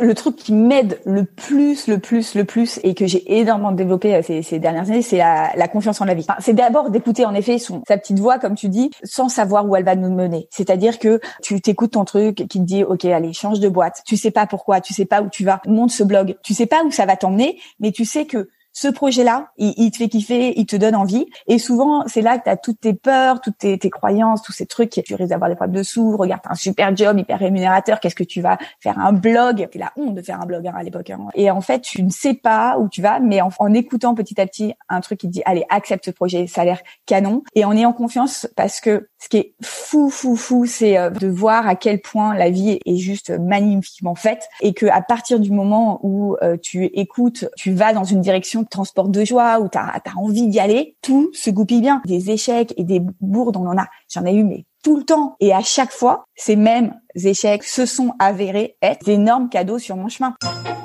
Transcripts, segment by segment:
Le truc qui m'aide le plus, le plus, le plus, et que j'ai énormément développé euh, ces, dernières années, c'est la, confiance en la vie. C'est d'abord d'écouter en effet sa petite voix, comme tu dis, sans savoir où elle va nous mener. C'est-à-dire que tu t'écoutes ton truc qui te dit, ok, allez, change de boîte. Tu sais pas pourquoi, tu sais pas où tu vas, monte ce blog. Tu sais pas où ça va t'emmener, mais tu sais que ce projet-là, il, te fait kiffer, il te donne envie. Et souvent, c'est là que tu as toutes tes peurs, toutes tes, croyances, tous ces trucs. Tu risques d'avoir des problèmes de sous. Regarde, t'as un super job, hyper rémunérateur. Qu'est-ce que tu vas faire un blog? C'est la honte de faire un blog hein, à l'époque. Hein. Et en fait, tu ne sais pas où tu vas, mais en, en, écoutant petit à petit un truc qui te dit, allez, accepte ce projet, ça a l'air canon. Et en ayant confiance, parce que ce qui est fou, fou, fou, c'est euh, de voir à quel point la vie est juste magnifiquement faite et que à partir du moment où euh, tu écoutes, tu vas dans une direction transport de joie, où tu as, envie d'y aller, tout se goupille bien. Des échecs et des bourdes, on en a. J'en ai eu, mais tout le temps. Et à chaque fois, ces mêmes échecs se sont avérés être d'énormes cadeaux sur mon chemin.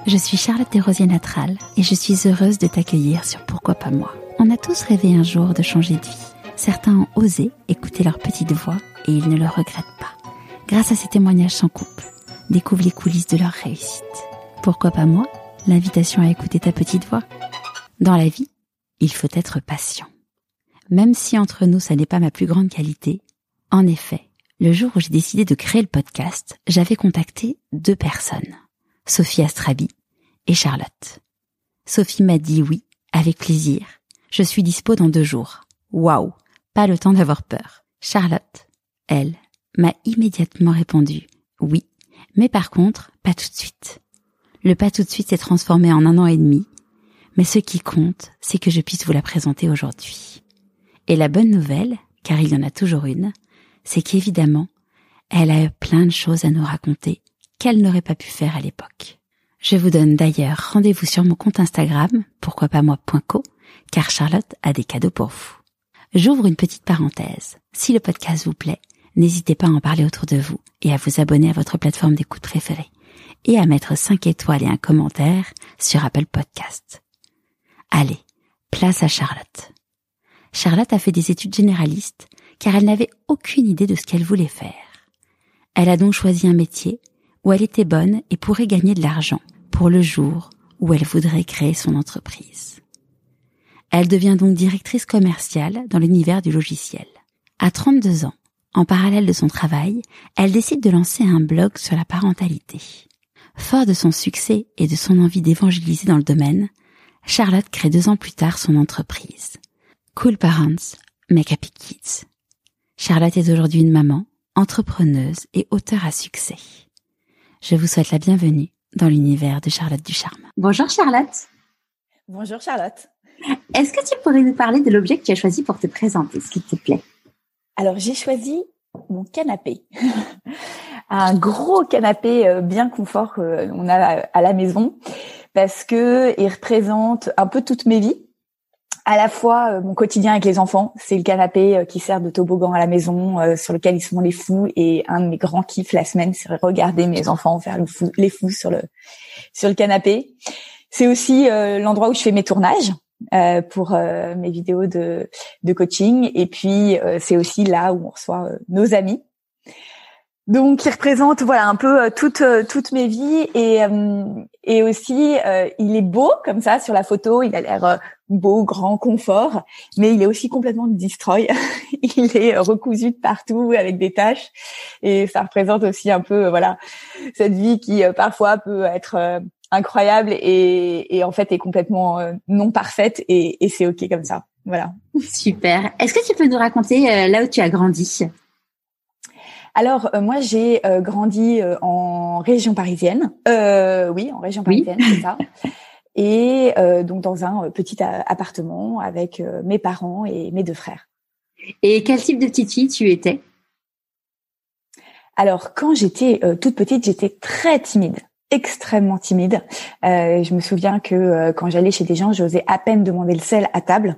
Je suis Charlotte Desrosiers Natral et je suis heureuse de t'accueillir sur Pourquoi pas moi. On a tous rêvé un jour de changer de vie. Certains ont osé écouter leur petite voix et ils ne le regrettent pas. Grâce à ces témoignages sans couple, découvre les coulisses de leur réussite. Pourquoi pas moi? L'invitation à écouter ta petite voix dans la vie, il faut être patient. Même si entre nous ça n'est pas ma plus grande qualité, en effet, le jour où j'ai décidé de créer le podcast, j'avais contacté deux personnes, Sophie Astrabi et Charlotte. Sophie m'a dit oui, avec plaisir. Je suis dispo dans deux jours. Waouh, pas le temps d'avoir peur. Charlotte, elle, m'a immédiatement répondu oui, mais par contre, pas tout de suite. Le pas tout de suite s'est transformé en un an et demi mais ce qui compte, c'est que je puisse vous la présenter aujourd'hui. Et la bonne nouvelle, car il y en a toujours une, c'est qu'évidemment, elle a plein de choses à nous raconter qu'elle n'aurait pas pu faire à l'époque. Je vous donne d'ailleurs rendez-vous sur mon compte Instagram, pourquoi pas moi.co, car Charlotte a des cadeaux pour vous. J'ouvre une petite parenthèse. Si le podcast vous plaît, n'hésitez pas à en parler autour de vous et à vous abonner à votre plateforme d'écoute préférée et à mettre 5 étoiles et un commentaire sur Apple Podcast. Allez, place à Charlotte. Charlotte a fait des études généralistes car elle n'avait aucune idée de ce qu'elle voulait faire. Elle a donc choisi un métier où elle était bonne et pourrait gagner de l'argent pour le jour où elle voudrait créer son entreprise. Elle devient donc directrice commerciale dans l'univers du logiciel. À 32 ans, en parallèle de son travail, elle décide de lancer un blog sur la parentalité. Fort de son succès et de son envie d'évangéliser dans le domaine, Charlotte crée deux ans plus tard son entreprise. Cool Parents, Make Happy Kids. Charlotte est aujourd'hui une maman, entrepreneuse et auteure à succès. Je vous souhaite la bienvenue dans l'univers de Charlotte Ducharme. Bonjour Charlotte. Bonjour Charlotte. Est-ce que tu pourrais nous parler de l'objet que tu as choisi pour te présenter, s'il te plaît? Alors j'ai choisi mon canapé. un gros canapé euh, bien confort qu'on a à la maison parce que il représente un peu toutes mes vies. À la fois euh, mon quotidien avec les enfants, c'est le canapé euh, qui sert de toboggan à la maison, euh, sur lequel ils sont les fous. Et un de mes grands kiffs la semaine, c'est regarder mes enfants faire les fous sur le sur le canapé. C'est aussi l'endroit où je fais mes tournages. pour mes vidéos de, de coaching et puis c'est aussi là où on reçoit nos amis donc, il représente voilà un peu euh, toutes euh, mes vies et euh, et aussi il est beau comme ça sur la photo. Il a l'air beau, grand, confort, mais il est aussi complètement destroy. il est recousu de partout avec des taches et ça représente aussi un peu voilà cette vie qui parfois peut être incroyable et, et en fait est complètement non parfaite et, et c'est ok comme ça. Voilà. Super. Est-ce que tu peux nous raconter là où tu as grandi? Alors euh, moi j'ai euh, grandi euh, en région parisienne. oui, en région parisienne, c'est ça. Et donc dans un petit appartement avec mes parents et mes deux frères. Et quel type de petite fille tu étais? Alors quand j'étais toute petite, j'étais très timide extrêmement timide. Euh, je me souviens que euh, quand j'allais chez des gens, j'osais à peine demander le sel à table.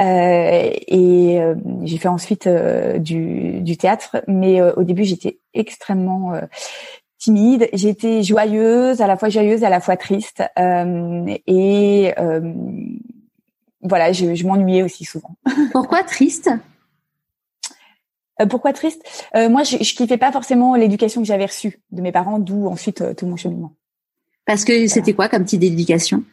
Euh, et j'ai fait ensuite du, théâtre, mais au début j'étais extrêmement timide. J'étais joyeuse, à la fois joyeuse, à la fois triste. et voilà, je m'ennuyais aussi souvent. Pourquoi triste? Euh, pourquoi triste? Euh, Moi, je, je kiffais pas forcément l'éducation que j'avais reçue de mes parents, d'où ensuite euh, tout mon cheminement. Parce que c'était quoi comme type d'éducation?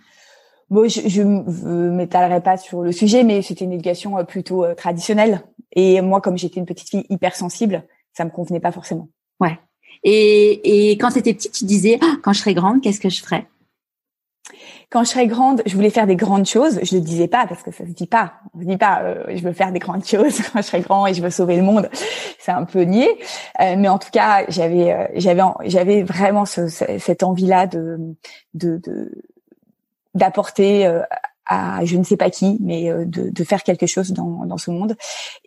Bon, je, ne m'étalerai pas sur le sujet, mais c'était une éducation plutôt traditionnelle. Et moi, comme j'étais une petite fille hypersensible, ça me convenait pas forcément. Ouais. Et, et quand tu étais petite, tu disais, ah, quand je serai grande, qu'est-ce que je ferais? Quand je serais grande, je voulais faire des grandes choses. Je le disais pas parce que ça se dit pas. On se dit pas, euh, je veux faire des grandes choses quand je serai grand et je veux sauver le monde. C'est un peu niais. Euh, mais en tout cas, j'avais, euh, vraiment ce, cette envie-là de, de, d'apporter à je ne sais pas qui, mais de, de faire quelque chose dans, dans ce monde.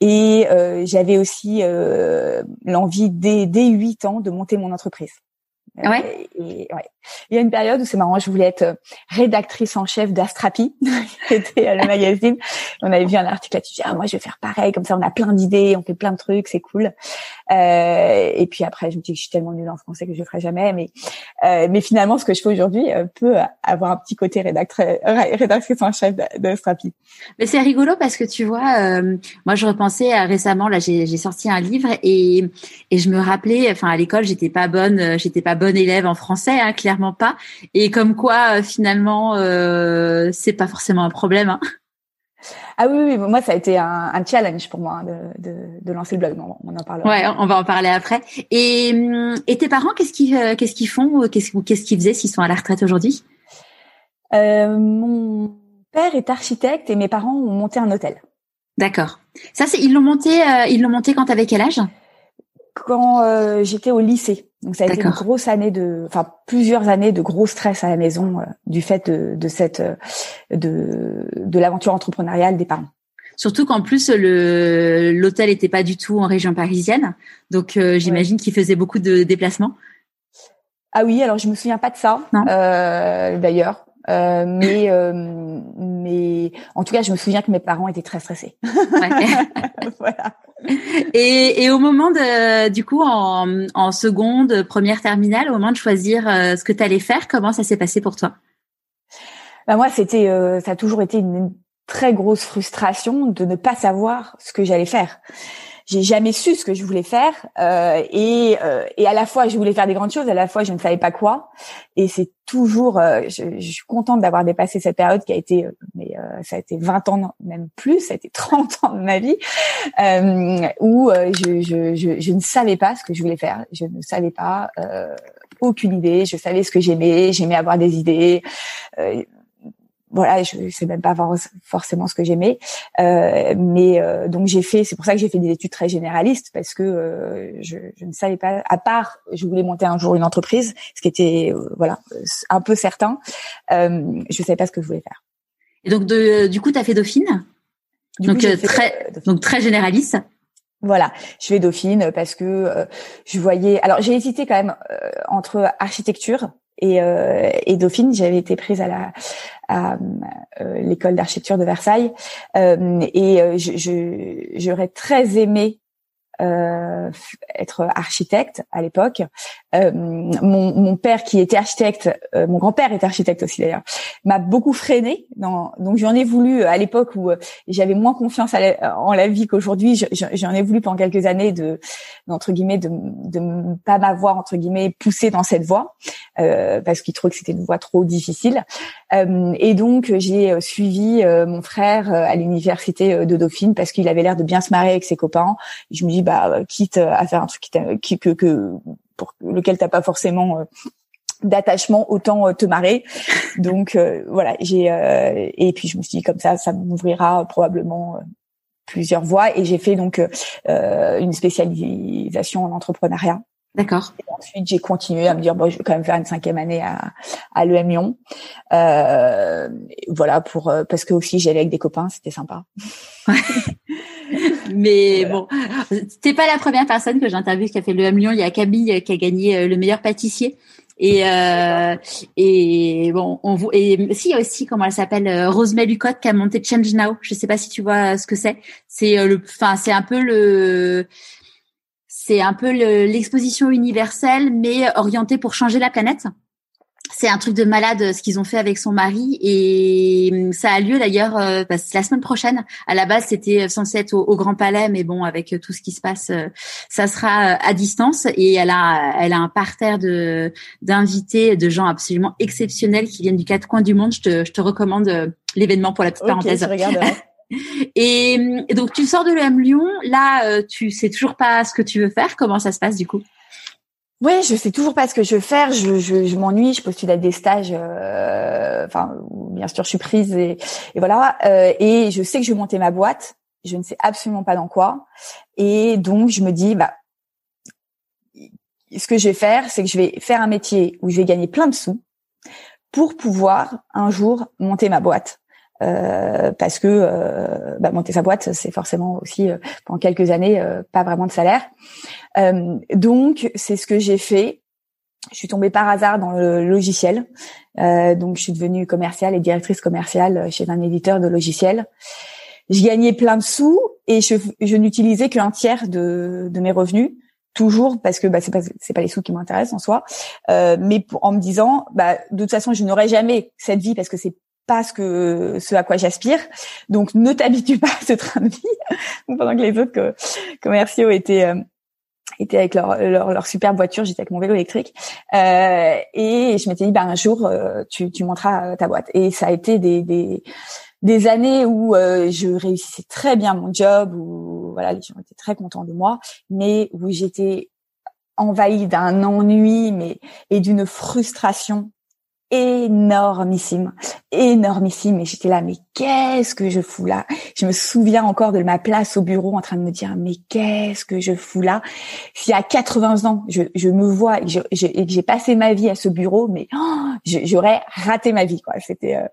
Et j'avais aussi l'envie dès, dès 8 ans de monter mon entreprise. Ouais. Et, ouais. Il y a une période où c'est marrant, je voulais être euh, rédactrice en chef d'Astrapi, qui était euh, le magazine. On avait vu un article là-dessus. Ah, moi, je vais faire pareil. Comme ça, on a plein d'idées, on fait plein de trucs, c'est cool. Euh, et puis après, je me dis que je suis tellement nulle en français que je le ferai jamais. Mais, euh, mais finalement, ce que je fais aujourd'hui euh, peut avoir un petit côté rédactrice, en chef d'Astrapi. Mais c'est rigolo parce que tu vois, moi, je repensais récemment. Là, j'ai sorti un livre et et je me rappelais. Enfin, à l'école, j'étais pas bonne, j'étais pas bonne élève en français, hein, clairement pas. Et comme quoi, euh, finalement, euh, c'est pas forcément un problème. Hein. Ah oui, oui, moi ça a été un, un challenge pour moi de, de, de, lancer le blog. On, en parlera. Ouais, on va en parler après. Et, et tes parents, qu'est-ce qu'ils euh, qu'est-ce qu'ils font Qu'est-ce qu'est-ce qu'ils faisaient s'ils sont à la retraite aujourd'hui? Euh, Mon père est architecte et mes parents ont monté un hôtel. D'accord. Ça, c'est ils l'ont monté. Euh, ils l'ont monté quand t'avais quel âge? Quand euh, j'étais au lycée. Donc ça a été une grosse année de, enfin plusieurs années de gros stress à la maison euh, du fait de, de cette euh, de de l'aventure entrepreneuriale des parents. Surtout qu'en plus le l'hôtel était pas du tout en région parisienne, donc euh, j'imagine qu'il faisait beaucoup de déplacements. Ah oui, alors je me souviens pas de ça euh, d'ailleurs, euh, mais mais en tout cas je me souviens que mes parents étaient très stressés. voilà. Et, au moment de, du coup, en, seconde, première terminale, au moment de choisir euh, ce que tu allais faire, comment ça s'est passé pour toi? Bah moi, c'était, euh, ça a toujours été une très grosse frustration de ne pas savoir ce que j'allais faire j'ai jamais su ce que je voulais faire euh, et, euh, et à la fois je voulais faire des grandes choses, à la fois je ne savais pas quoi. Et c'est toujours, euh, je, je, suis contente d'avoir dépassé cette période qui a été, euh, mais euh, ça a été 20 ans même plus, ça a été 30 ans de ma vie où je, je, je, je, ne savais pas ce que je voulais faire, je ne savais pas aucune idée, je savais ce que j'aimais, j'aimais avoir des idées voilà, je sais même pas forcément ce que j'aimais, euh, mais euh, donc j'ai fait, c'est pour ça que j'ai fait des études très généralistes parce que euh, je, je, ne savais pas, à part, je voulais monter un jour une entreprise, ce qui était euh, voilà un peu certain, euh, je savais pas ce que je voulais faire. Et donc de, du coup, tu as fait Dauphine, donc très donc très généraliste. Voilà, je fais Dauphine parce que je voyais. Alors j'ai hésité quand même entre architecture et, euh, et Dauphine. J'avais été prise à la à, euh, l'école d'architecture de Versailles euh, et euh, j'aurais très aimé euh, être architecte à l'époque. Euh, mon, mon, père qui était architecte, euh, mon grand-père était architecte aussi d'ailleurs, m'a beaucoup freiné. Dans, donc j'en ai voulu à l'époque où j'avais moins confiance en la vie qu'aujourd'hui. J'en ai voulu pendant quelques années de, entre guillemets, de, de pas m'avoir entre guillemets poussé dans cette voie parce qu'il trouvait que c'était une voie trop difficile. et donc j'ai suivi mon frère à l'université de Dauphine parce qu'il avait l'air de bien se marrer avec ses copains. Je me dis bah, quitte à faire un truc qui, que, que pour lequel t'as pas forcément euh, d'attachement autant euh, te marrer donc euh, voilà j'ai et puis je me suis dit comme ça ça m'ouvrira probablement plusieurs voies et j'ai fait donc une spécialisation en entrepreneuriat D'accord. ensuite, j'ai continué à me dire bon, je vais quand même faire une cinquième année à, à l'EM Lyon. Euh, voilà pour parce que aussi j'allais avec des copains, c'était sympa. Mais bon, t'es pas la première personne que j'interviewe qui a fait le M Lyon. Il y a Camille qui a gagné euh, le meilleur pâtissier. Et euh, et bon, on vous et si il y a aussi comment elle s'appelle euh, Rosemary Lucotte qui a monté Change Now. Je sais pas si tu vois ce que c'est. C'est euh, le, enfin c'est un peu le c'est un peu l'exposition universelle, mais orientée pour changer la planète c'est un truc de malade ce qu'ils ont fait avec son mari et hum, ça a lieu d'ailleurs euh, la semaine prochaine. À la base, c'était censé être au, Grand Palais, mais bon, avec tout ce qui se passe, euh, ça sera euh, à distance. Et elle a, elle a un parterre de d'invités, de gens absolument exceptionnels qui viennent du quatre coins du monde. Je te, je te recommande l'événement pour la petite parenthèse. et, hum, et, donc tu sors de l'EM Lyon. Là, tu sais toujours pas ce que tu veux faire. Comment ça se passe du coup? Oui, je sais toujours pas ce que je veux faire. Je, je, m'ennuie. Je postule à des stages. Euh, enfin, bien sûr, je suis prise et, et voilà. Euh, et je sais que je vais monter ma boîte. Je ne sais absolument pas dans quoi. Et donc, je me dis, bah, ce que je vais faire, c'est que je vais faire un métier où je vais gagner plein de sous pour pouvoir un jour monter ma boîte. Euh, parce que euh, bah, monter sa boîte, c'est forcément aussi euh, pendant quelques années pas vraiment de salaire. donc c'est ce que j'ai fait. Je suis tombée par hasard dans le logiciel, donc je suis devenue commerciale et directrice commerciale chez un éditeur de logiciels. Je gagnais plein de sous et je, je n'utilisais qu'un tiers de, de mes revenus toujours parce que bah, c'est pas pas les sous qui m'intéressent en soi euh, mais en me disant bah de toute façon je n'aurai jamais cette vie parce que c'est pas ce que ce à quoi j'aspire. Donc ne t'habitue pas à ce train de vie pendant que les autres commerciaux étaient euh, étaient avec leur, leur, leur superbe voiture, j'étais avec mon vélo électrique. Euh, et je m'étais dit, bah, un jour, euh, tu, tu monteras ta boîte. Et ça a été des, des, des années où je réussissais très bien mon job, où voilà, les gens étaient très contents de moi, mais où j'étais envahie d'un ennui mais et d'une frustration énormissime, énormissime. Et j'étais là, mais qu'est-ce que je fous là? Je me souviens encore de ma place au bureau en train de me dire, mais qu'est-ce que je fous là? Si à 80 ans, je, je me vois et que j'ai passé ma vie à ce bureau, mais oh, j'aurais raté ma vie. quoi. C'était euh,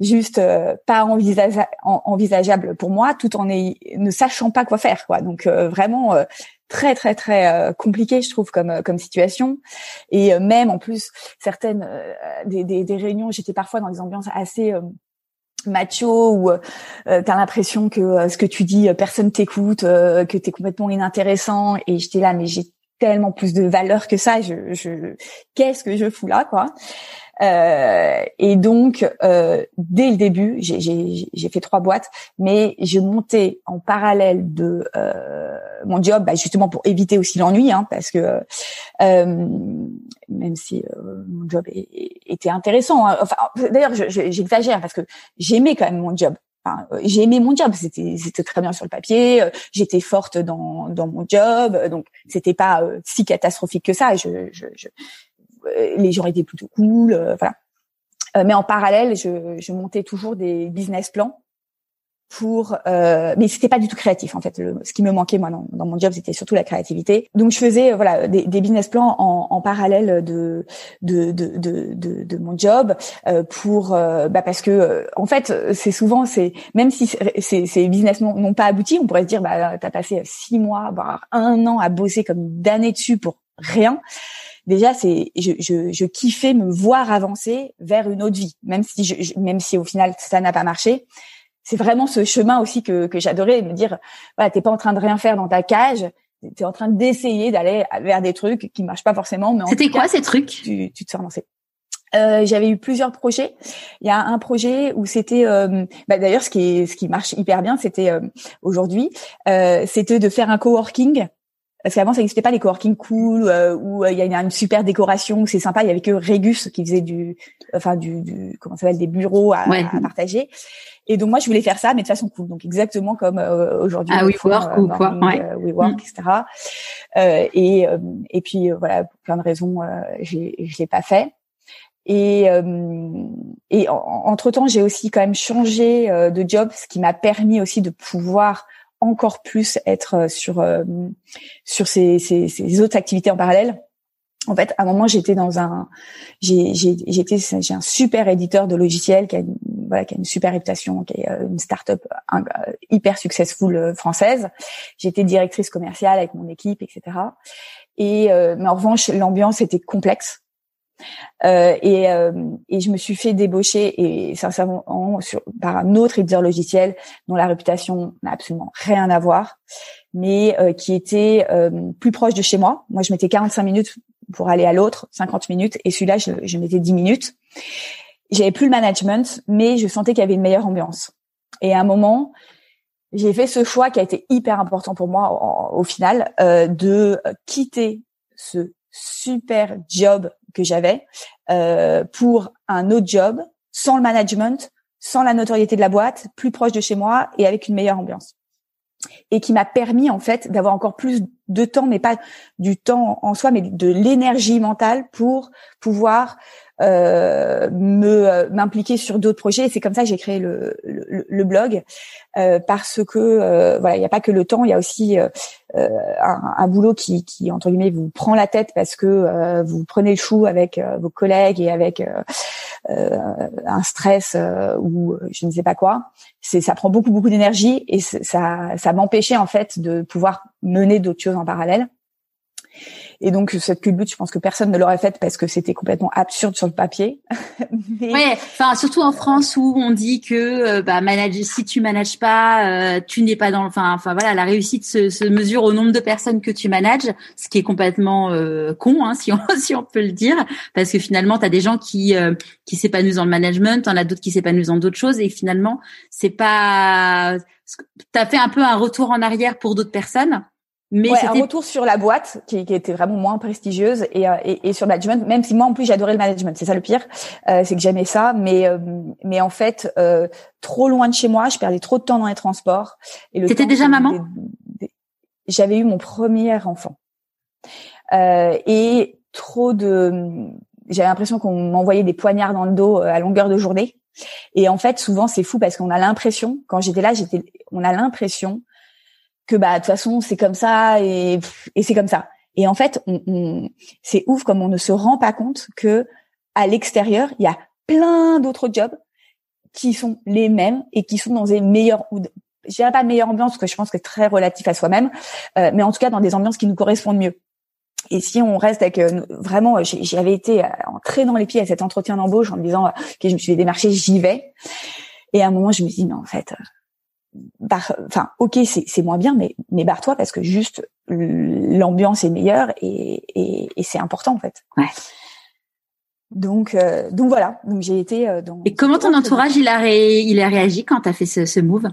juste euh, pas envisageable pour moi, tout en ne sachant pas quoi faire. quoi. Donc euh, vraiment très très très euh, compliqué je trouve comme comme situation. Et euh, même en plus certaines euh, des, des, des, réunions j'étais parfois dans des ambiances assez macho où euh, t'as l'impression que ce que tu dis personne t'écoute que t'es complètement inintéressant. Et j'étais là mais j'ai tellement plus de valeur que ça. Je, je qu'est-ce que je fous là quoi? Euh, et donc, euh, dès le début, j'ai fait trois boîtes, mais je montais en parallèle de euh, mon job, bah, justement pour éviter aussi l'ennui, hein, parce que euh, même si euh, mon job était intéressant, hein, enfin, d'ailleurs, j'exagère parce que j'aimais quand même mon job. Enfin, j'ai aimé mon job, c'était très bien sur le papier, j'étais forte dans dans mon job, donc c'était pas si catastrophique que ça. Je, je, je, euh, les gens étaient plutôt cool, euh, voilà. Euh, mais en parallèle, je, je, montais toujours des business plans pour euh, mais c'était pas du tout créatif en fait. Ce qui me manquait moi dans, dans mon job c'était surtout la créativité. Donc je faisais voilà des, des business plans en, en parallèle de de, de de, de, de, mon job euh, pour bah parce que en fait c'est souvent c'est même si ces, ces business n'ont pas abouti on pourrait se dire bah t'as passé six mois voire un an à bosser comme d'années dessus pour rien déjà c'est je, je, je, kiffais me voir avancer vers une autre vie même si je, même si au final ça n'a pas marché. C'est vraiment ce chemin aussi que, que j'adorais me dire voilà t'es pas en train de rien faire dans ta cage t'es en train d'essayer d'aller vers des trucs qui marchent pas forcément mais c'était quoi ces trucs? tu, tu te sens lancé euh, j'avais eu plusieurs projets. Il y a un projet où c'était, euh, bah, d'ailleurs, ce qui est, ce qui marche hyper bien, c'était euh, aujourd'hui, euh, c'était de faire un coworking parce qu'avant ça n'existait pas les coworking cool euh, où euh, il y a une super décoration, c'est sympa. Il y avait que Régus qui faisait du, enfin du, du comment ça s'appelle des bureaux à, à, partager. Et donc moi je voulais faire ça, mais de façon cool. Donc exactement comme euh, aujourd'hui. Ah WeWork ou quoi ouais. WeWork, mm. etc. et et puis voilà pour plein de raisons, j'ai je l'ai pas fait. Et, et entre temps, j'ai aussi quand même changé de job, ce qui m'a permis aussi de pouvoir encore plus être euh, sur euh, sur ces, ces, ces, autres activités en parallèle. En fait, à un moment, j'étais dans un, j'ai, j'étais, j'ai un super éditeur de logiciels qui a une, voilà, qui a une super réputation, qui est euh, une start-up hyper successful française. J'étais directrice commerciale avec mon équipe, etc. Et mais en revanche, l'ambiance était complexe Euh, et, euh, et je me suis fait débaucher et sincèrement sur, par un autre éditeur logiciel dont la réputation n'a absolument rien à voir, mais euh, qui était plus proche de chez moi. Moi, je mettais 45 minutes pour aller à l'autre, 50 minutes, et celui-là, je, je mettais 10 minutes. J'avais plus le management, mais je sentais qu'il y avait une meilleure ambiance. Et à un moment, j'ai fait ce choix qui a été hyper important pour moi au, final, de quitter ce super job que j'avais euh, pour un autre job, sans le management, sans la notoriété de la boîte, plus proche de chez moi et avec une meilleure ambiance. Et qui m'a permis en fait d'avoir encore plus de temps, mais pas du temps en soi, mais de l'énergie mentale pour pouvoir euh, me euh, m'impliquer sur d'autres projets. Et c'est comme ça que j'ai créé le, le, le blog euh, parce que euh, voilà, il n'y a pas que le temps, il y a aussi euh, un, un, boulot qui, qui entre guillemets vous prend la tête parce que vous prenez le chou avec vos collègues et avec un stress ou je ne sais pas quoi. C'est ça prend beaucoup beaucoup d'énergie et ça ça m'empêchait en fait de pouvoir mener d'autres choses en parallèle. Et donc cette culbute, je pense que personne ne l'aurait faite parce que c'était complètement absurde sur le papier. Mais... Ouais, enfin surtout en France où on dit que euh, bah manager, si tu manages pas, euh, tu n'es pas dans. Enfin, enfin voilà, la réussite se, se, mesure au nombre de personnes que tu manages, ce qui est complètement euh, con, hein, si on si on peut le dire, parce que finalement tu as des gens qui qui s'épanouissent dans le management, t'en as d'autres qui s'épanouissent dans d'autres choses, et finalement c'est pas. T'as fait un peu un retour en arrière pour d'autres personnes mais ouais, un retour sur la boîte qui, qui, était vraiment moins prestigieuse et, euh, et, et, sur le management, même si moi en plus j'adorais le management, c'est ça le pire, euh, c'est que j'aimais ça, mais euh, mais en fait euh, trop loin de chez moi, je perdais trop de temps dans les transports. Et le T'étais déjà maman J'avais eu mon premier enfant et trop de, j'avais l'impression qu'on m'envoyait des poignards dans le dos à longueur de journée. Et en fait, souvent c'est fou parce qu'on a l'impression, quand j'étais là, j'étais, on a l'impression que bah de toute façon c'est comme ça et, et c'est comme ça. Et en fait, on, c'est ouf comme on ne se rend pas compte que à l'extérieur il y a plein d'autres jobs qui sont les mêmes et qui sont dans des meilleures je dirais pas meilleure ambiance parce que je pense que c'est très relatif à soi-même, euh, mais en tout cas dans des ambiances qui nous correspondent mieux. Et si on reste avec euh, vraiment, j'avais été euh, entrée dans les pieds à cet entretien d'embauche en me disant que je me suis démarché, j'y vais. Et à un moment, je me dis non, en fait, enfin, ok, c'est moins bien, mais mais barre-toi parce que juste l'ambiance est meilleure et, et, et c'est important en fait. Ouais. Donc euh, donc voilà, donc j'ai été euh, dans. Et comment ton entourage il a il a réagi quand tu as fait ce, ce move?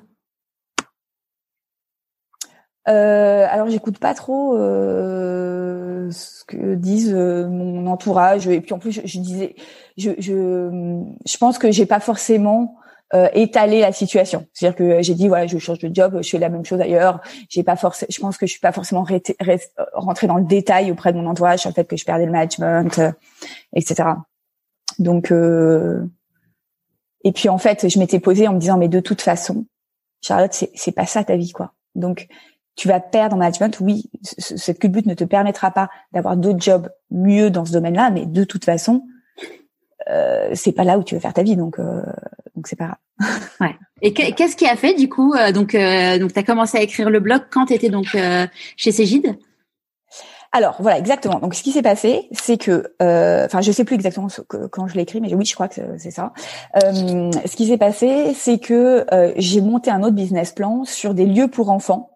Euh, alors j'écoute pas trop euh, ce que disent euh, mon entourage et puis en plus je, je disais je, je je pense que j'ai pas forcément euh, étaler la situation. C'est-à-dire que j'ai dit voilà, je change de job, je fais la même chose ailleurs. J'ai pas forcément, je pense que je suis pas forcément rentrée dans le détail auprès de mon entourage sur le fait que je perdais le management, euh, etc. Donc euh, et puis en fait, je m'étais posée en me disant mais de toute façon, Charlotte, c'est c'est pas ça ta vie quoi. Donc tu vas perdre en management, oui, cette culbute ne te permettra pas d'avoir d'autres jobs mieux dans ce domaine-là, mais de toute façon, euh, c'est pas là où tu veux faire ta vie, donc euh, donc c'est pas grave. ouais. Et qu'est-ce qui a fait du coup euh, Donc euh, donc t'as commencé à écrire le blog quand t'étais donc euh, chez Cégide? Alors voilà exactement. Donc ce qui s'est passé, c'est que, enfin je sais plus exactement ce que, quand je l'ai écrit, mais oui je crois que c'est ça. ce qui s'est passé, c'est que j'ai monté un autre business plan sur des lieux pour enfants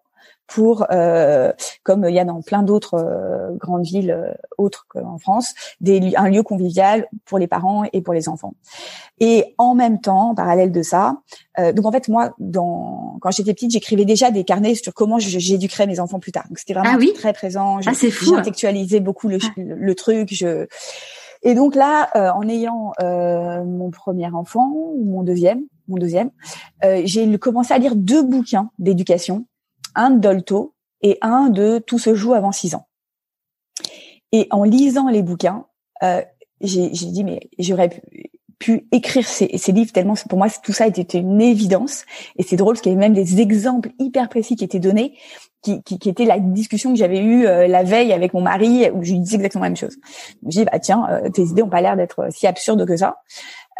pour, euh, comme il y a dans plein d'autres euh, grandes villes euh, autres qu'en France, des, un lieu convivial pour les parents et pour les enfants. Et en même temps, en parallèle de ça, donc en fait moi, dans, quand j'étais petite, j'écrivais déjà des carnets sur comment j'éduquerais mes enfants plus tard. Donc c'était vraiment ah très présent. Ah, J'intellectualisais beaucoup le, le, truc. Je et donc là, en ayant mon premier enfant ou mon deuxième, mon deuxième, j'ai commencé à lire deux bouquins d'éducation un de Dolto et un de Tout se joue avant six ans. Et en lisant les bouquins, euh, j'ai dit mais j'aurais pu, écrire ces, livres tellement pour moi tout ça était une évidence et c'est drôle parce qu'il y avait même des exemples hyper précis qui étaient donnés qui, qui, étaient la discussion que j'avais eue euh, la veille avec mon mari où je lui disais exactement la même chose. J'ai dit bah tiens euh, tes idées ont pas l'air d'être si absurdes que ça.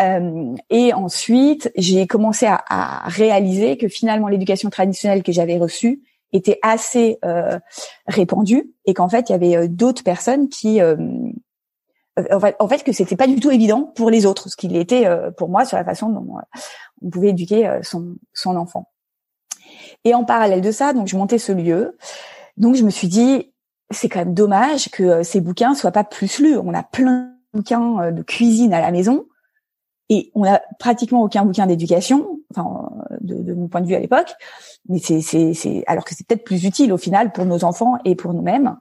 Euh, et ensuite, j'ai commencé à, à, réaliser que finalement l'éducation traditionnelle que j'avais reçue était assez euh, répandue et qu'en fait il y avait euh, d'autres personnes qui fait, en fait que c'était pas du tout évident pour les autres, ce qu'il était pour moi sur la façon dont on pouvait éduquer son, son enfant. Et en parallèle de ça, donc je montais ce lieu. Donc je me suis dit, c'est quand même dommage que ces bouquins soient pas plus lus. On a plein de bouquins de cuisine à la maison et on a pratiquement aucun bouquin d'éducation, enfin de, de, mon point de vue à l'époque. Mais c'est, c'est, c'est alors que c'est peut-être plus utile au final pour nos enfants et pour nous-mêmes.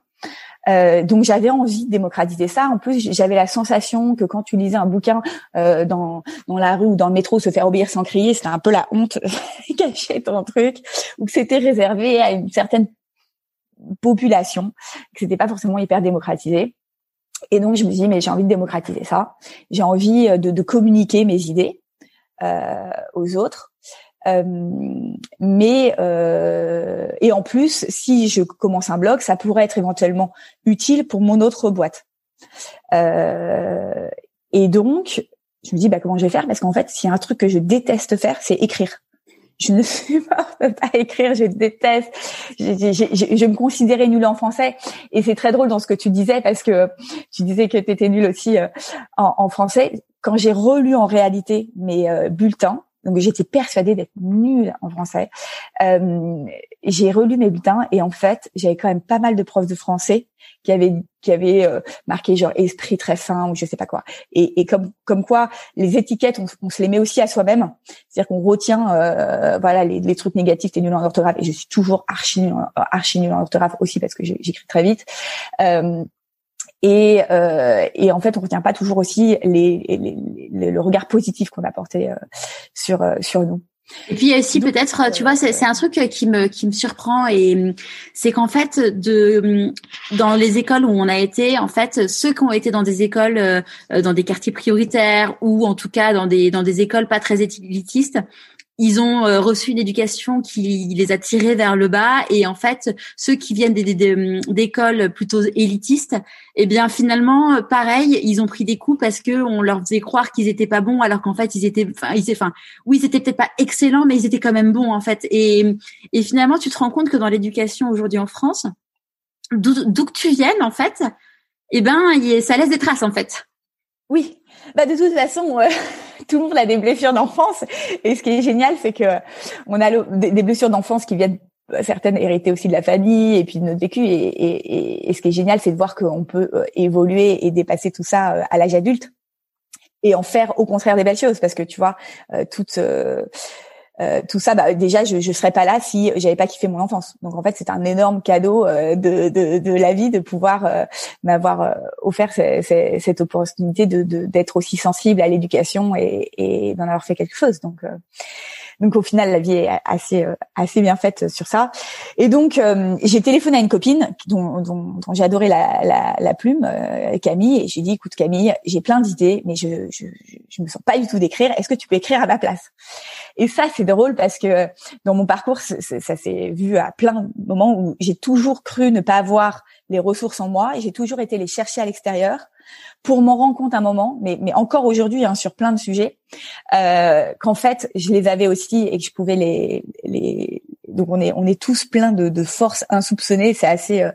Euh, donc j'avais envie de démocratiser ça. En plus, j'avais la sensation que quand tu lisais un bouquin euh, dans dans la rue ou dans le métro, se faire obéir sans crier, c'était un peu la honte cacher ton truc, ou que c'était réservé à une certaine population, que c'était pas forcément hyper démocratisé. Et donc je me dis mais j'ai envie de démocratiser ça. J'ai envie euh, de, de, communiquer mes idées euh, aux autres. Euh, mais euh, et en plus, si je commence un blog, ça pourrait être éventuellement utile pour mon autre boîte. Euh, et donc, je me dis bah comment je vais faire? Parce qu'en fait, s'il y a un truc que je déteste faire, c'est écrire. Je ne supporte pas écrire, je déteste. Je, me considérais nulle en français et c'est très drôle dans ce que tu disais parce que tu disais que tu étais nulle aussi euh, en, en, français. Quand j'ai relu en réalité mes euh, bulletins, donc j'étais persuadée d'être nulle en français. Euh, j'ai relu mes bulletins et en fait j'avais quand même pas mal de profs de français qui avaient qui avaient euh, marqué genre esprit très fin ou je sais pas quoi. Et, et comme comme quoi les étiquettes on, se les met aussi à soi-même. C'est-à-dire qu'on retient euh, voilà les, les, trucs négatifs t'es nul en orthographe et je suis toujours archi nul archi nul en orthographe aussi parce que j'écris très vite. Euh, et, euh, et en fait, on retient pas toujours aussi les, les, le regard positif qu'on a porté euh, sur euh, sur nous. Et puis aussi peut-être, tu vois, c'est un truc qui me qui me surprend et c'est qu'en fait, de dans les écoles où on a été, en fait, ceux qui ont été dans des écoles, dans des quartiers prioritaires ou en tout cas dans des dans des écoles pas très élitistes, ils ont euh, reçu une éducation qui les a tirés vers le bas. Et en fait ceux qui viennent d'écoles plutôt élitistes eh bien finalement euh, pareil ils ont pris des coups parce que on leur faisait croire qu'ils étaient pas bons alors qu'en fait ils étaient enfin ils enfin oui ils étaient peut-être pas excellents mais ils étaient quand même bons en fait. Et et finalement tu te rends compte que dans l'éducation aujourd'hui en France d'où que tu viennes en fait eh ben ça laisse des traces en fait oui bah de toute façon, euh, tout le monde a des blessures d'enfance. Et ce qui est génial, c'est que on a des blessures d'enfance qui viennent euh, certaines héritées aussi de la famille et puis de notre vécu. Et, et, et ce qui est génial, c'est de voir qu'on peut euh, évoluer et dépasser tout ça à l'âge adulte et en faire au contraire des belles choses. Parce que tu vois, toute euh, tout ça, bah, déjà, je ne serais pas là si j'avais pas kiffé mon enfance. Donc en fait, c'est un énorme cadeau euh, de, de, la vie de pouvoir euh, m'avoir offert cette opportunité de d'être aussi sensible à l'éducation et, et d'en avoir fait quelque chose. Donc donc au final, la vie est assez assez bien faite sur ça. Et donc j'ai téléphoné à une copine dont, dont, dont j'ai adoré la, la, la plume, Camille, et j'ai dit écoute Camille, j'ai plein d'idées, mais je, je je me sens pas du tout d'écrire. Est-ce que tu peux écrire à ma place? Et ça c'est drôle parce que dans mon parcours, ça s'est vu à plein de moments où j'ai toujours cru ne pas avoir les ressources en moi et j'ai toujours été les chercher à l'extérieur pour m'en rendre compte un moment, mais, mais encore aujourd'hui hein, sur plein de sujets, euh, qu'en fait je les avais aussi et que je pouvais les, les donc on est on est tous pleins de, de forces insoupçonnées, c'est assez euh,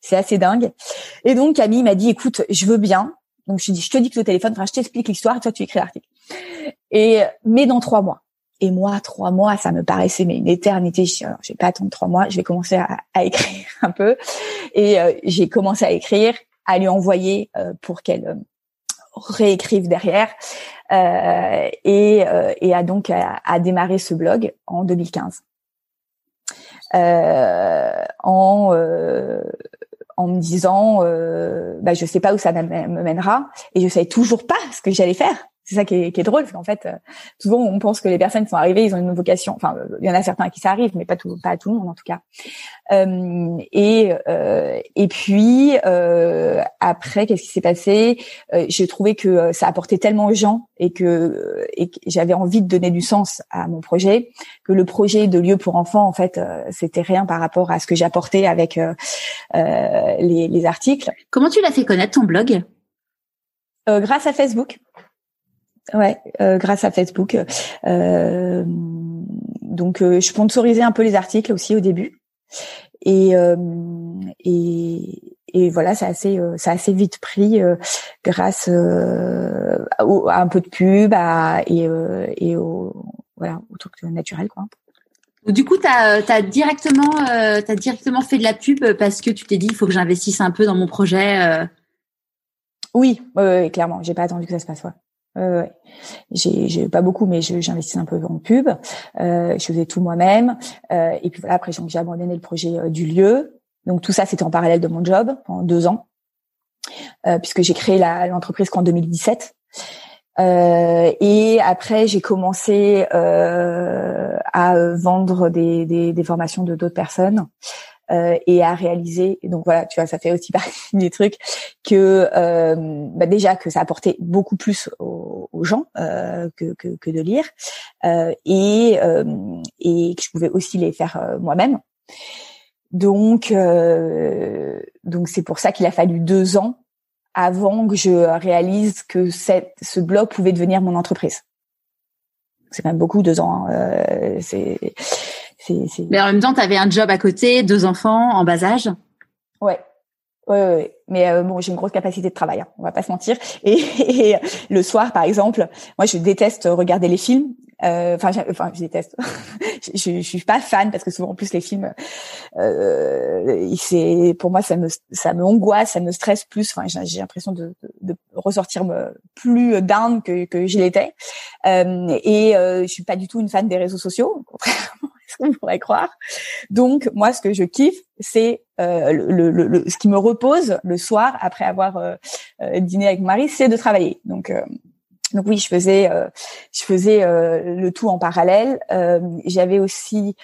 c'est assez dingue. Et donc Camille m'a dit écoute, je veux bien. Donc je dis je te dis que le téléphone, enfin je t'explique l'histoire, toi tu écris l'article. Et mais dans trois mois. Et moi, trois mois, ça me paraissait mais une éternité. Je pas attendre trois mois, je vais commencer à, à écrire un peu. Et euh, j'ai commencé à écrire, à lui envoyer euh, pour qu'elle euh, réécrive derrière. et, et a donc à, à, démarrer ce blog en 2015. en en me disant euh, bah je sais pas où ça me mènera et je savais toujours pas ce que j'allais faire c'est ça qui est, qui est drôle, parce qu'en fait, euh, souvent on pense que les personnes qui sont arrivées, ils ont une vocation. Enfin, il y en a certains qui ça arrive, mais pas tout, pas à tout le monde en tout cas. Euh, et euh, et puis euh, après, qu'est-ce qui s'est passé? Euh, J'ai trouvé que ça apportait tellement aux gens et que et que j'avais envie de donner du sens à mon projet que le projet de lieu pour enfants, en fait, c'était rien par rapport à ce que j'apportais avec les, les articles. Comment tu l'as fait connaître ton blog? Grâce à Facebook. Ouais, euh, grâce à Facebook. Euh, donc, euh, je sponsorisais un peu les articles aussi au début. Et, et, et voilà, ça assez, ça assez vite pris grâce à un peu de pub à, et, et au voilà au truc naturel quoi. Du coup, tu as, directement, euh, as directement fait de la pub parce que tu t'es dit, il faut que j'investisse un peu dans mon projet. Euh. Oui, euh, clairement. J'ai pas attendu que ça se passe. Ouais. Euh, j'ai pas beaucoup, mais j'investis un peu en pub. Euh, je faisais tout moi-même. Euh, et puis voilà, après j'ai abandonné le projet euh, du lieu. Donc tout ça, c'était en parallèle de mon job pendant deux ans, puisque j'ai créé l'entreprise qu'en 2017. Euh, et après, j'ai commencé euh, à vendre des, des, des formations de d'autres personnes euh, et à réaliser. donc voilà, tu vois, ça fait aussi partie des trucs que euh, bah déjà que ça apportait beaucoup plus aux, gens euh, que, que, que, de lire et et que je pouvais aussi les faire moi-même. Donc donc c'est pour ça qu'il a fallu deux ans avant que je réalise que cette, ce blog pouvait devenir mon entreprise. C'est même beaucoup, deux ans. Hein. Euh, c'est, Mais en même temps, tu avais un job à côté, deux enfants en bas âge. Ouais. Ouais, ouais, mais euh, bon, j'ai une grosse capacité de travail, hein, on va pas se mentir. Et, le soir, par exemple, moi, je déteste regarder les films. Euh, enfin, enfin, je déteste. je, je, suis pas fan parce que souvent, en plus, les films, euh, c'est pour moi, ça me ça me angoisse, ça me stresse plus. Enfin, j'ai l'impression de, de, ressortir plus down que que je l'étais. Euh, et euh, je suis pas du tout une fan des réseaux sociaux, contrairement à ce qu'on pourrait croire. Donc, moi, ce que je kiffe, c'est euh, le, le, le, ce qui me repose soir après avoir euh, euh dîné avec mon mari, c'est de travailler. Donc euh, donc oui, je faisais, je faisais le tout en parallèle. J'avais aussi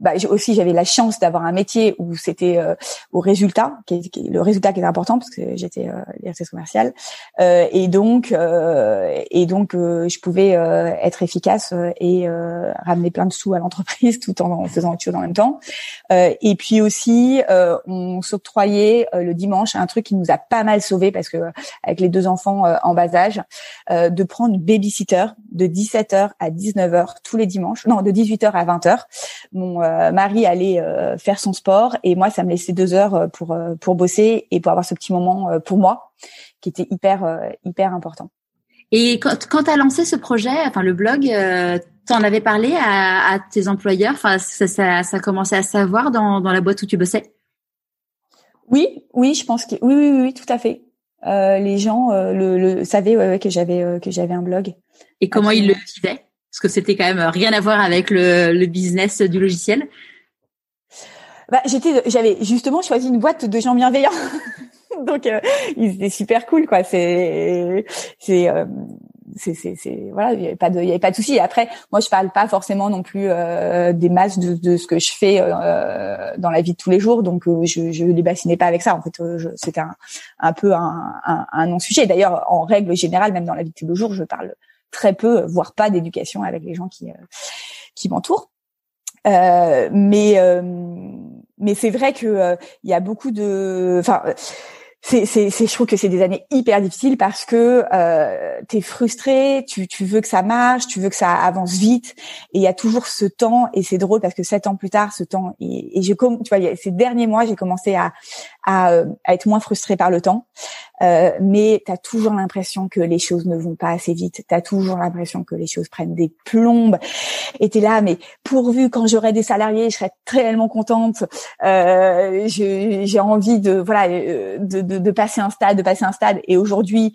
bah, aussi j'avais la chance d'avoir un métier où c'était euh, au résultat, qui est, le résultat qui était important parce que j'étais euh, directrice commerciale euh, et donc euh, et donc euh, je pouvais être efficace et ramener plein de sous à l'entreprise tout en, faisant autre chose en même temps. et puis aussi on s'octroyait le dimanche un truc qui nous a pas mal sauvé parce que avec les deux enfants en bas âge de prendre babysitter de 17h à 19h tous les dimanches, non de 18h à 20h. Mon euh, Marie allait euh, faire son sport et moi ça me laissait deux heures euh, pour pour bosser et pour avoir ce petit moment pour moi qui était hyper hyper important. Et quand, quand tu as lancé ce projet, enfin le blog, tu en avais parlé à, à tes employeurs, enfin ça, ça, ça commençait à savoir dans, dans la boîte où tu bossais? Oui, oui, je pense que oui, oui, oui, tout à fait. Euh, les gens le, le, savaient ouais, que j'avais que j'avais un blog. Et comment ils le vivaient? Parce que c'était quand même rien à voir avec le, le business du logiciel. Bah, j'étais, j'avais justement choisi une boîte de gens bienveillants. Donc, euh, ils étaient super cool, quoi. C'est, c'est, euh, c'est, voilà, il y avait pas de, il y avait pas de souci. Après, moi, je parle pas forcément non plus euh, des masses de, de, ce que je fais euh, dans la vie de tous les jours. Donc, euh, je, je les bassinais pas avec ça. En fait, c'était un, un peu un, un, un non-sujet. D'ailleurs, en règle générale, même dans la vie de tous les jours, je parle très peu, voire pas d'éducation avec les gens qui euh, qui m'entourent. Euh, mais euh, mais c'est vrai que il y a beaucoup de, enfin c'est, c'est, je trouve que c'est des années hyper difficiles parce que euh, tu es frustré, tu, tu veux que ça marche, tu veux que ça avance vite, et il y a toujours ce temps, et c'est drôle parce que sept ans plus tard, ce temps, et, et je, tu vois, ces derniers mois, j'ai commencé à, à, à, être moins frustrée par le temps, euh, mais tu as toujours l'impression que les choses ne vont pas assez vite, tu as toujours l'impression que les choses prennent des plombes, et tu là, mais pourvu quand j'aurai des salariés, je serai tellement contente, euh, j'ai envie de, voilà, euh, de de, passer un stade, de passer un stade. Et aujourd'hui,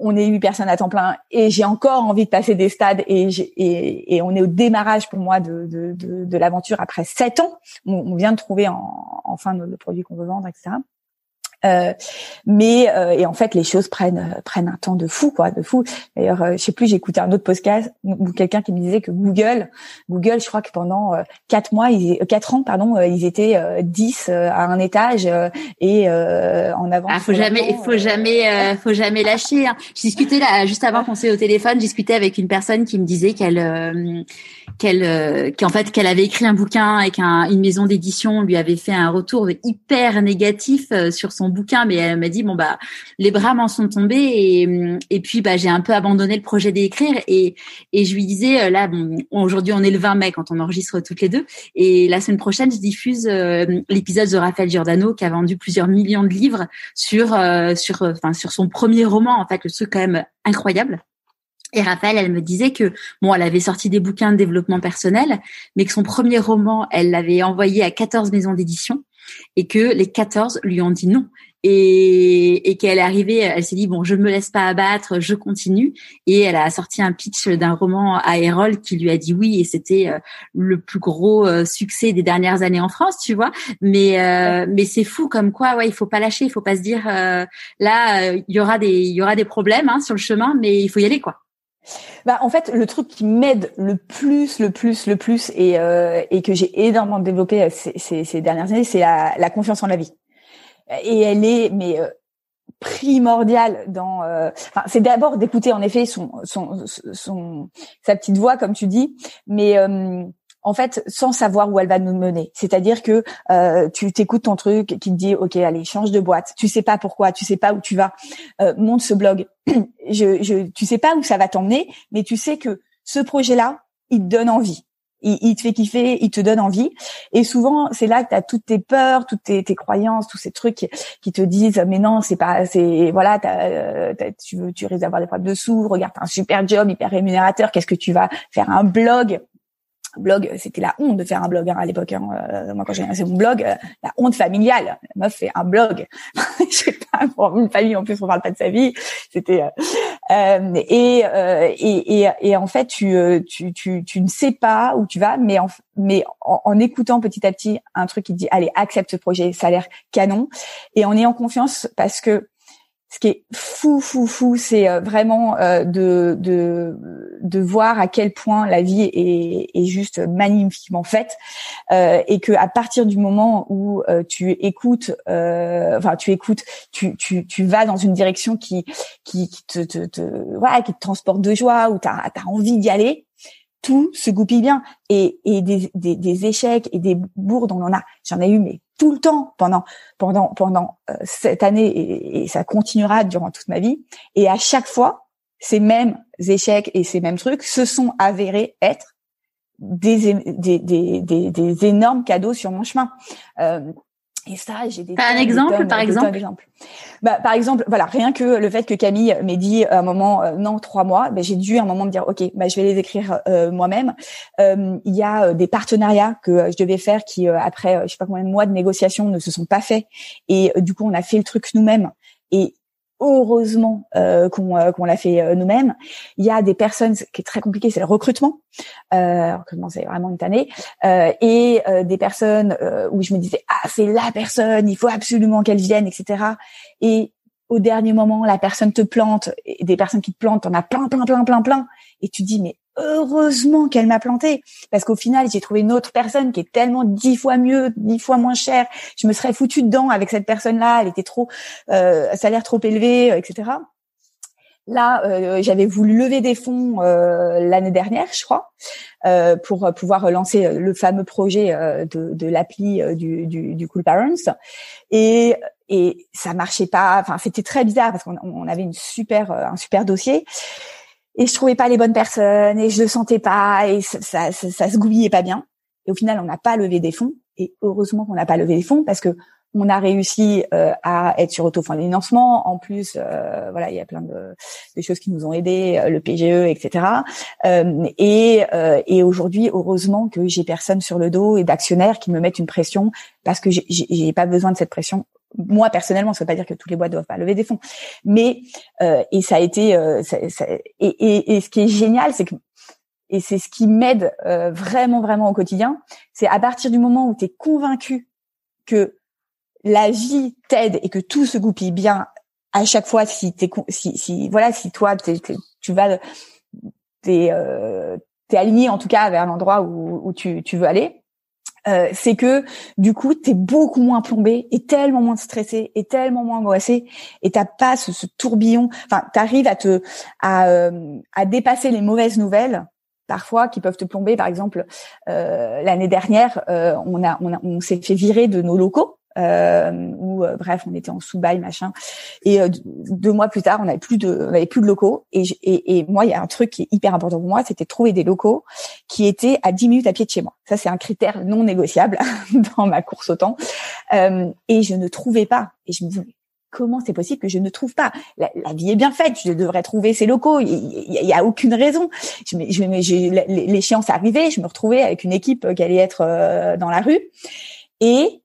on est huit personnes à temps plein et j'ai encore envie de passer des stades et, et, et on est au démarrage pour moi de, de, de, l'aventure après sept ans. On, vient de trouver en, enfin le produit qu'on veut vendre, etc. Euh, mais euh, et en fait les choses prennent euh, prennent un temps de fou quoi de fou d'ailleurs euh, je sais plus écouté un autre podcast ou quelqu'un qui me disait que Google Google je crois que pendant quatre mois ils quatre ans pardon ils étaient dix à un étage et en avant ah, faut jamais il faut jamais faut jamais lâcher hein. je discutais là juste avant qu'on s'est au téléphone je discutais avec une personne qui me disait qu'elle qu'elle qu'en fait qu'elle avait écrit un bouquin et qu'une maison d'édition lui avait fait un retour hyper négatif sur son bouquin, mais elle m'a dit bon bah les bras m'en sont tombés et, et puis bah j'ai un peu abandonné le projet d'écrire et et je lui disais là bon aujourd'hui on est le 20 mai quand on enregistre toutes les deux et la semaine prochaine je diffuse l'épisode de Raphaël Giordano qui a vendu plusieurs millions de livres sur sur enfin sur son premier roman en fait le truc quand même incroyable. Et Raphaël, elle me disait que bon, elle avait sorti des bouquins de développement personnel, mais que son premier roman, elle l'avait envoyé à 14 maisons d'édition et que les 14 lui ont dit non et, et qu'elle est arrivée, elle s'est dit bon, je me laisse pas abattre, je continue et elle a sorti un pitch d'un roman à Erol qui lui a dit oui et c'était euh, le plus gros euh, succès des dernières années en France, tu vois. Mais euh, mais c'est fou comme quoi, ouais, il faut pas lâcher, il faut pas se dire là il y aura des il y aura des problèmes hein, sur le chemin, mais il faut y aller quoi. Bah, en fait, le truc qui m'aide le plus, le plus, le plus, et, euh, et que j'ai énormément développé euh, ces, ces, ces dernières années, c'est la, la, confiance en la vie. Et elle est, mais euh, primordiale dans. Euh, c'est d'abord d'écouter en effet son, son, son, sa petite voix, comme tu dis, mais en fait, sans savoir où elle va nous mener. C'est-à-dire que euh, tu t'écoutes ton truc qui te dit, ok, allez, change de boîte. Tu sais pas pourquoi, tu sais pas où tu vas. Euh, monte ce blog. je, je, tu sais pas où ça va t'emmener, mais tu sais que ce projet-là, il te donne envie. Il, te fait kiffer, il te donne envie. Et souvent, c'est là que tu as toutes tes peurs, toutes tes, croyances, tous ces trucs qui, te disent mais non, c'est pas, c'est voilà, euh, tu veux, tu risques d'avoir des problèmes de sous. Regarde, t'as un super job, hyper rémunérateur. Qu'est-ce que tu vas faire un blog? Blog, c'était la honte de faire un blog hein, à l'époque. Hein. Euh, moi, quand j'ai lancé mon blog, euh, la honte familiale. La meuf fait un blog. Je sais pas, pour une famille en plus, on parle pas de sa vie. C'était euh, et, et, et, et en fait, tu, tu, tu, tu ne sais pas où tu vas, mais en, mais en, en, écoutant petit à petit un truc qui te dit allez accepte ce projet, ça a l'air canon, et en ayant confiance parce que ce qui est fou, fou, fou, c'est euh, vraiment euh, de, de, de voir à quel point la vie est, juste magnifiquement faite euh, et que à partir du moment où euh, tu écoutes, enfin tu écoutes, tu, tu, tu vas dans une direction qui qui, te, te, te voilà, qui te transporte de joie, où tu as envie d'y aller, tout se goupille bien. Et, et des, des, des, échecs et des bourdes on en a. J'en ai eu mais tout le temps pendant pendant pendant euh, cette année et, ça continuera durant toute ma vie. Et à chaque fois ces mêmes échecs et ces mêmes trucs se sont avérés être des des, des, des, des énormes cadeaux sur mon chemin. Euh, et ça, j'ai des. un exemple, par exemple. Bah, par exemple, voilà, rien que le fait que Camille m'ait dit à un moment, euh, non, trois mois, bah, j'ai dû à un moment me dire, ok, bah, je vais les écrire euh, moi-même. Euh, il y a des partenariats que je devais faire qui, après, je sais pas combien de mois de négociations, ne se sont pas faits. Et du coup, on a fait le truc nous-mêmes. Et heureusement euh, qu'on euh, l'a fait euh, nous-mêmes. Il y a des personnes, ce qui est très compliqué, c'est le recrutement. Euh, recrutement, c'est vraiment une tannée. Euh, et des personnes où je me disais ah c'est la personne, il faut absolument qu'elle vienne, etc. Et au dernier moment, la personne te plante. Et des personnes qui te plantent, on a plein, plein, plein, plein, plein. Et tu dis mais heureusement qu'elle m'a planté parce qu'au final j'ai trouvé une autre personne qui est tellement dix fois mieux dix fois moins chère je me serais foutu dedans avec cette personne là elle était trop euh, salaire trop élevé euh, etc Là, euh, j'avais voulu lever des fonds euh, l'année dernière, je crois, euh, pour pouvoir lancer le fameux projet de, de l'appli du, du, du, Cool Parents. Et, et ça marchait pas. Enfin, c'était très bizarre parce qu'on on avait une super, un super dossier et je trouvais pas les bonnes personnes et je le sentais pas et ça, ça, se goupillait pas bien. Et au final, on n'a pas levé des fonds et heureusement qu'on n'a pas levé des fonds parce que on a réussi euh, à être sur autofinancement. En plus, euh, voilà, il y a plein de, choses qui nous ont aidés, euh, le PGE, etc. Euh, et, et aujourd'hui, heureusement que j'ai personne sur le dos et d'actionnaires qui me mettent une pression parce que j'ai pas besoin de cette pression moi personnellement, ça veut pas dire que tous les boîtes doivent pas lever des fonds, mais euh, et ça a été euh, et, et, ce qui est génial, c'est que et c'est ce qui m'aide euh, vraiment vraiment au quotidien, c'est à partir du moment où tu es convaincu que la vie t'aide et que tout se goupille bien à chaque fois si t'es si, si voilà si toi tu vas t'es euh, t'es aligné en tout cas vers l'endroit où, où tu, tu veux aller euh, c'est que du coup tu es beaucoup moins plombé et tellement moins stressé et tellement moins angoissé et t'as pas ce, tourbillon. Enfin t'arrives à te à, euh, à dépasser les mauvaises nouvelles parfois qui peuvent te plomber. Par exemple euh, l'année dernière on a on, a, on s'est fait virer de nos locaux euh, où euh, bref, on était en sous-bail machin. Et euh, deux mois plus tard, on avait plus de, on avait plus de locaux. Et, et, et moi, il y a un truc qui est hyper important pour moi, c'était trouver des locaux qui étaient à 10 minutes à pied de chez moi. Ça, c'est un critère non négociable dans ma course au temps. Euh, et je ne trouvais pas. Et je me disais, comment c'est possible que je ne trouve pas? La, vie est bien faite, je devrais trouver ces locaux. Il y, a aucune raison. Je, je, l'échéance arrivait, je me retrouvais avec une équipe qui allait être euh, dans la rue, et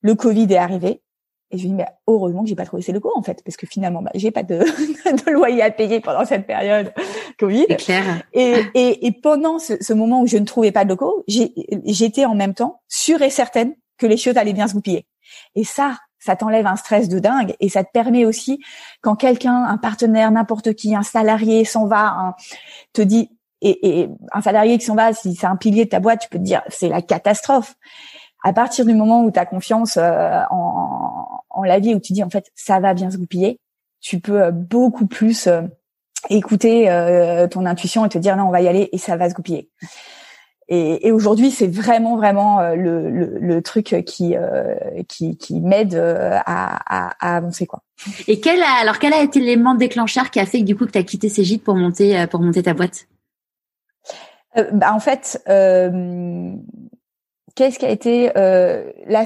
le Covid est arrivé. Et je me dis mais heureusement que j'ai pas trouvé ces locaux en fait parce que finalement bah, j'ai pas de, de, loyer à payer pendant cette période Covid. Clair. Et, et, et pendant ce, ce, moment où je ne trouvais pas de locaux, j'étais en même temps sûre et certaine que les choses allaient bien se goupiller. Et ça, ça t'enlève un stress de dingue et ça te permet aussi quand quelqu'un, un partenaire, n'importe qui, un salarié s'en va, te dit et, et, un salarié qui s'en va, si c'est un pilier de ta boîte, tu peux te dire c'est la catastrophe. À partir du moment où tu as confiance euh, en, en, la vie, où tu dis en fait ça va bien se goupiller, tu peux euh, beaucoup plus euh, écouter ton intuition et te dire non on va y aller et ça va se goupiller. Et, et aujourd'hui, c'est vraiment vraiment euh, le, le, le truc qui euh, qui, qui m'aide euh, à, à, à, avancer quoi. Et quel a, alors quel a été l'élément déclencheur qui a fait que du coup que tu as quitté Cégide pour monter pour monter ta boîte? Euh, bah, en fait, euh, qu'est-ce qui a été euh, la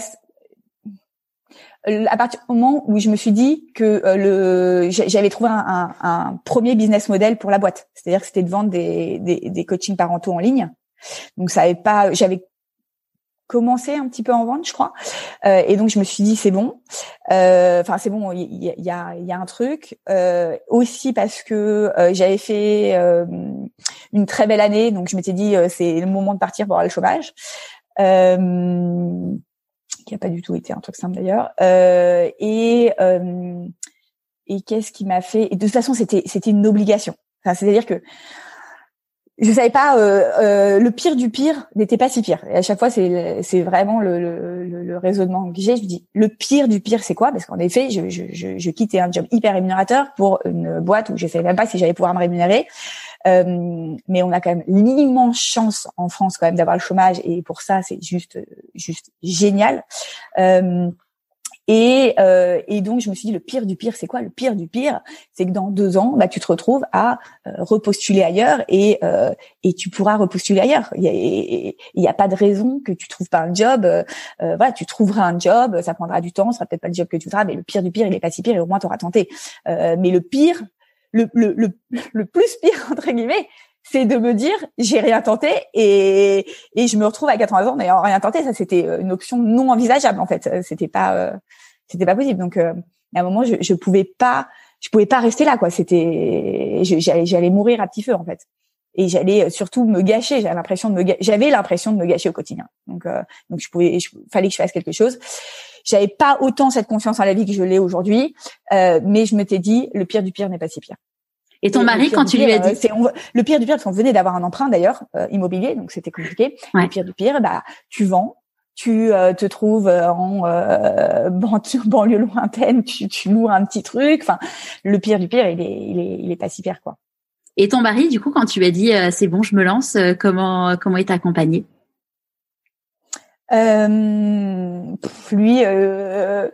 à partir du moment où je me suis dit que le j'avais trouvé un, premier business model pour la boîte, c'est-à-dire que c'était de vendre des, des, des coachings parentaux en ligne. Donc ça avait pas, j'avais commencé un petit peu en vente, je crois. Euh, et donc je me suis dit c'est bon. Euh, enfin c'est bon, il y, y, a, y a un truc. Euh, aussi parce que euh, j'avais fait euh, une très belle année, donc je m'étais dit c'est le moment de partir pour avoir le chômage. Qui a pas du tout été un truc simple d'ailleurs. et et qu'est-ce qui m'a fait? Et de toute façon c'était c'était une obligation. Enfin, c'est-à-dire que je savais pas euh, euh, le pire du pire n'était pas si pire. Et à chaque fois c'est c'est vraiment le, le, le, raisonnement que j'ai. Je me dis le pire du pire c'est quoi? Parce qu'en effet je, je, je, je, quittais un job hyper rémunérateur pour une boîte où je savais même pas si j'allais pouvoir me rémunérer. Euh, mais on a quand même l'immense chance en France quand même d'avoir le chômage. Et pour ça c'est juste juste génial. Euh, et, euh, et donc je me suis dit le pire du pire, c'est quoi? Le pire du pire, c'est que dans deux ans, bah, tu te retrouves à euh, repostuler ailleurs et euh, et tu pourras repostuler ailleurs. Il y, a, a pas de raison que tu trouves pas un job. Euh, voilà, tu trouveras un job, ça prendra du temps, ce sera peut-être pas le job que tu voudras, mais le pire du pire, il est pas si pire et au moins tu auras tenté. mais le pire, le, le, le plus pire entre guillemets, c'est de me dire j'ai rien tenté et, et je me retrouve à 80 ans n'ayant rien tenté. Ça, c'était euh, une option non envisageable en fait. C'était pas, euh, c'était pas possible. Donc, euh, à un moment, je, je pouvais pas, je pouvais pas rester là quoi. C'était, j'allais, j'allais mourir à petit feu en fait. Et j'allais surtout me gâcher. J'avais l'impression de me, j'avais l'impression de me gâcher au quotidien. Donc, donc je pouvais, il fallait que je fasse quelque chose. J'avais pas autant cette confiance en la vie que je l'ai aujourd'hui, mais je m'étais dit le pire du pire n'est pas si pire. Et ton mari, quand tu lui as dit, euh, le pire du pire, parce qu'on venait d'avoir un emprunt d'ailleurs euh, immobilier, donc c'était compliqué. Le pire du pire, bah tu vends, tu euh, te trouves en banlieue lointaine, tu, tu loues un petit truc. Enfin, le pire du pire, il est, il est, il est pas si pire quoi. Et ton mari, du coup, quand tu lui as dit c'est bon, je me lance, comment comment il t'a accompagné? Euh, lui, euh,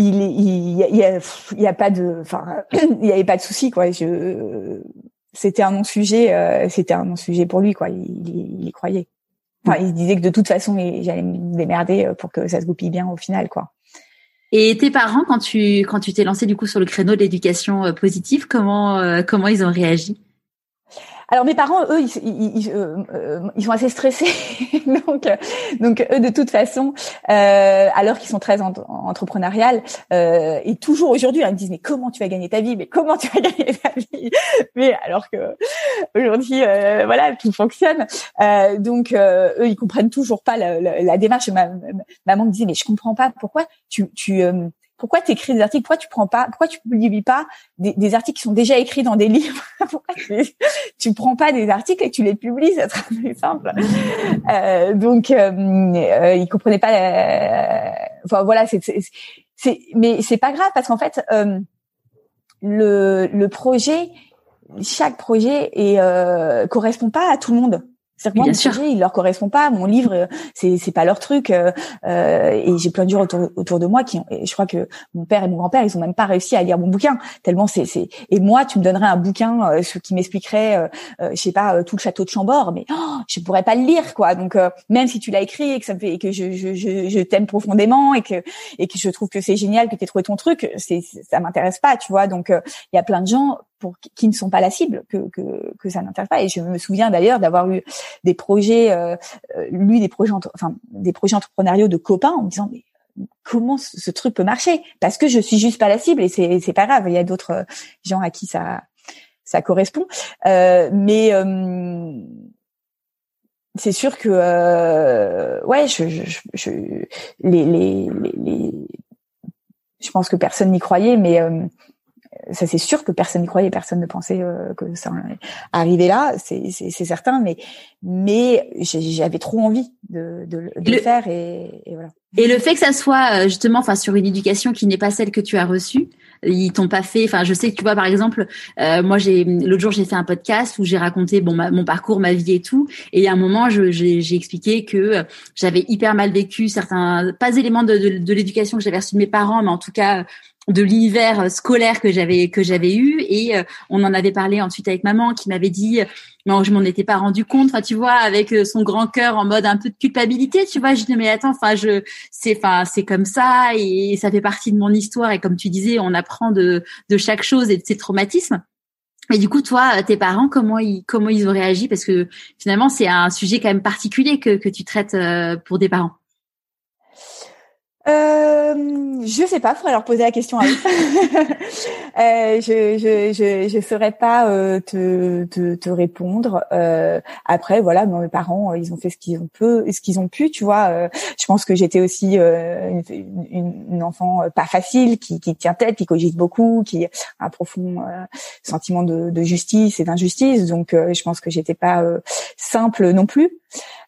il, y a, il y a pas de, enfin, il y avait pas de souci quoi. Je, c'était un non-sujet, euh, c'était un non-sujet pour lui quoi. Il, il, y croyait. Enfin, il disait que de toute façon, j'allais me démerder pour que ça se goupille bien au final quoi. Et tes parents, quand tu quand tu t'es lancé du coup sur le créneau de l'éducation euh, positive, comment euh, comment ils ont réagi? Alors mes parents, eux, ils, ils, euh, euh, ils sont assez stressés, donc donc eux de toute façon, euh, alors qu'ils sont très entrepreneuriales euh, et toujours aujourd'hui, ils me disent mais comment tu vas gagner ta vie, mais comment tu vas gagner ta vie, mais alors que aujourd'hui, euh, voilà, tout fonctionne. Euh, donc eux, ils comprennent toujours pas la, la, la démarche. Ma, maman me disait mais je comprends pas pourquoi tu tu pourquoi tu écris des articles? Pourquoi tu prends pas Pourquoi tu publies pas des, articles qui sont déjà écrits dans des livres? Pourquoi tu, tu prends pas des articles et tu les publies? C'est très simple. Euh, donc, euh, euh, comprenaient pas. Euh, enfin voilà, c'est, c'est, mais c'est pas grave parce qu'en fait, euh, le, le projet, chaque projet, et correspond pas à tout le monde. C'est que moi, mon sujet, il leur correspond pas. Mon livre, c'est c'est pas leur truc. Euh, et j'ai plein de gens autour, autour de moi qui, ont, et je crois que mon père et mon grand-père, ils ont même pas réussi à lire mon bouquin tellement c'est c'est. Et moi, tu me donnerais un bouquin euh, qui m'expliquerait, euh, euh, je sais pas, tout le château de Chambord, mais oh, je pourrais pas le lire, quoi. Donc même si tu l'as écrit et que ça me fait, et que je je je, je t'aime profondément et que et que je trouve que c'est génial que tu aies trouvé ton truc, c'est ça m'intéresse pas, tu vois. Donc il y a plein de gens pour qui ne sont pas la cible que que, que ça n'intéresse pas. Et je me souviens d'ailleurs d'avoir eu des projets, euh, euh, lu des projets, enfin des projets entrepreneuriaux de copains en me disant mais comment ce, truc peut marcher? Parce que je suis juste pas la cible et c'est c'est pas grave. Il y a d'autres euh, gens à qui ça ça correspond, euh, mais euh, c'est sûr que euh, ouais, je, je, je les, les, les, les, je pense que personne n'y croyait, mais ça c'est sûr que personne n'y croyait, personne ne pensait euh, que ça arrivait là, c'est certain, mais mais j'avais trop envie de, de, de le faire et, et, voilà. Et le fait que ça soit euh, justement, enfin sur une éducation qui n'est pas celle que tu as reçue, ils t'ont pas fait. Enfin, je sais que tu vois, par exemple, euh, moi j'ai l'autre jour j'ai fait un podcast où j'ai raconté bon mon parcours, ma vie et tout. Et a un moment, j'ai expliqué que j'avais hyper mal vécu certains pas éléments de, de, de l'éducation que j'avais reçu de mes parents, mais en tout cas de l'univers scolaire que j'avais que j'avais eu. Et euh, on en avait parlé ensuite avec maman qui m'avait dit non je m'en étais pas rendu compte enfin tu vois avec euh, son grand cœur en mode un peu de culpabilité tu vois. Je dis mais attends enfin je c'est enfin c'est comme ça. Et ça fait partie de mon histoire. Et comme tu disais on apprend de de chaque chose et de ses traumatismes et du coup, toi, tes parents, comment ils comment ils ont réagi? Parce que finalement, c'est un sujet quand même particulier que que tu traites euh, pour des parents. Euh, je sais pas, faudrait leur poser la question à eux. euh, je, je, je, je saurais pas euh, te, te, te, répondre. Après, voilà, mes parents, ils ont fait ce qu'ils ont pu, ce qu'ils ont pu, tu vois. Je pense que j'étais aussi une, une, une, enfant pas facile, qui, qui tient tête, qui cogite beaucoup, qui a un profond sentiment de, de, justice et d'injustice. Donc, je pense que j'étais pas simple non plus.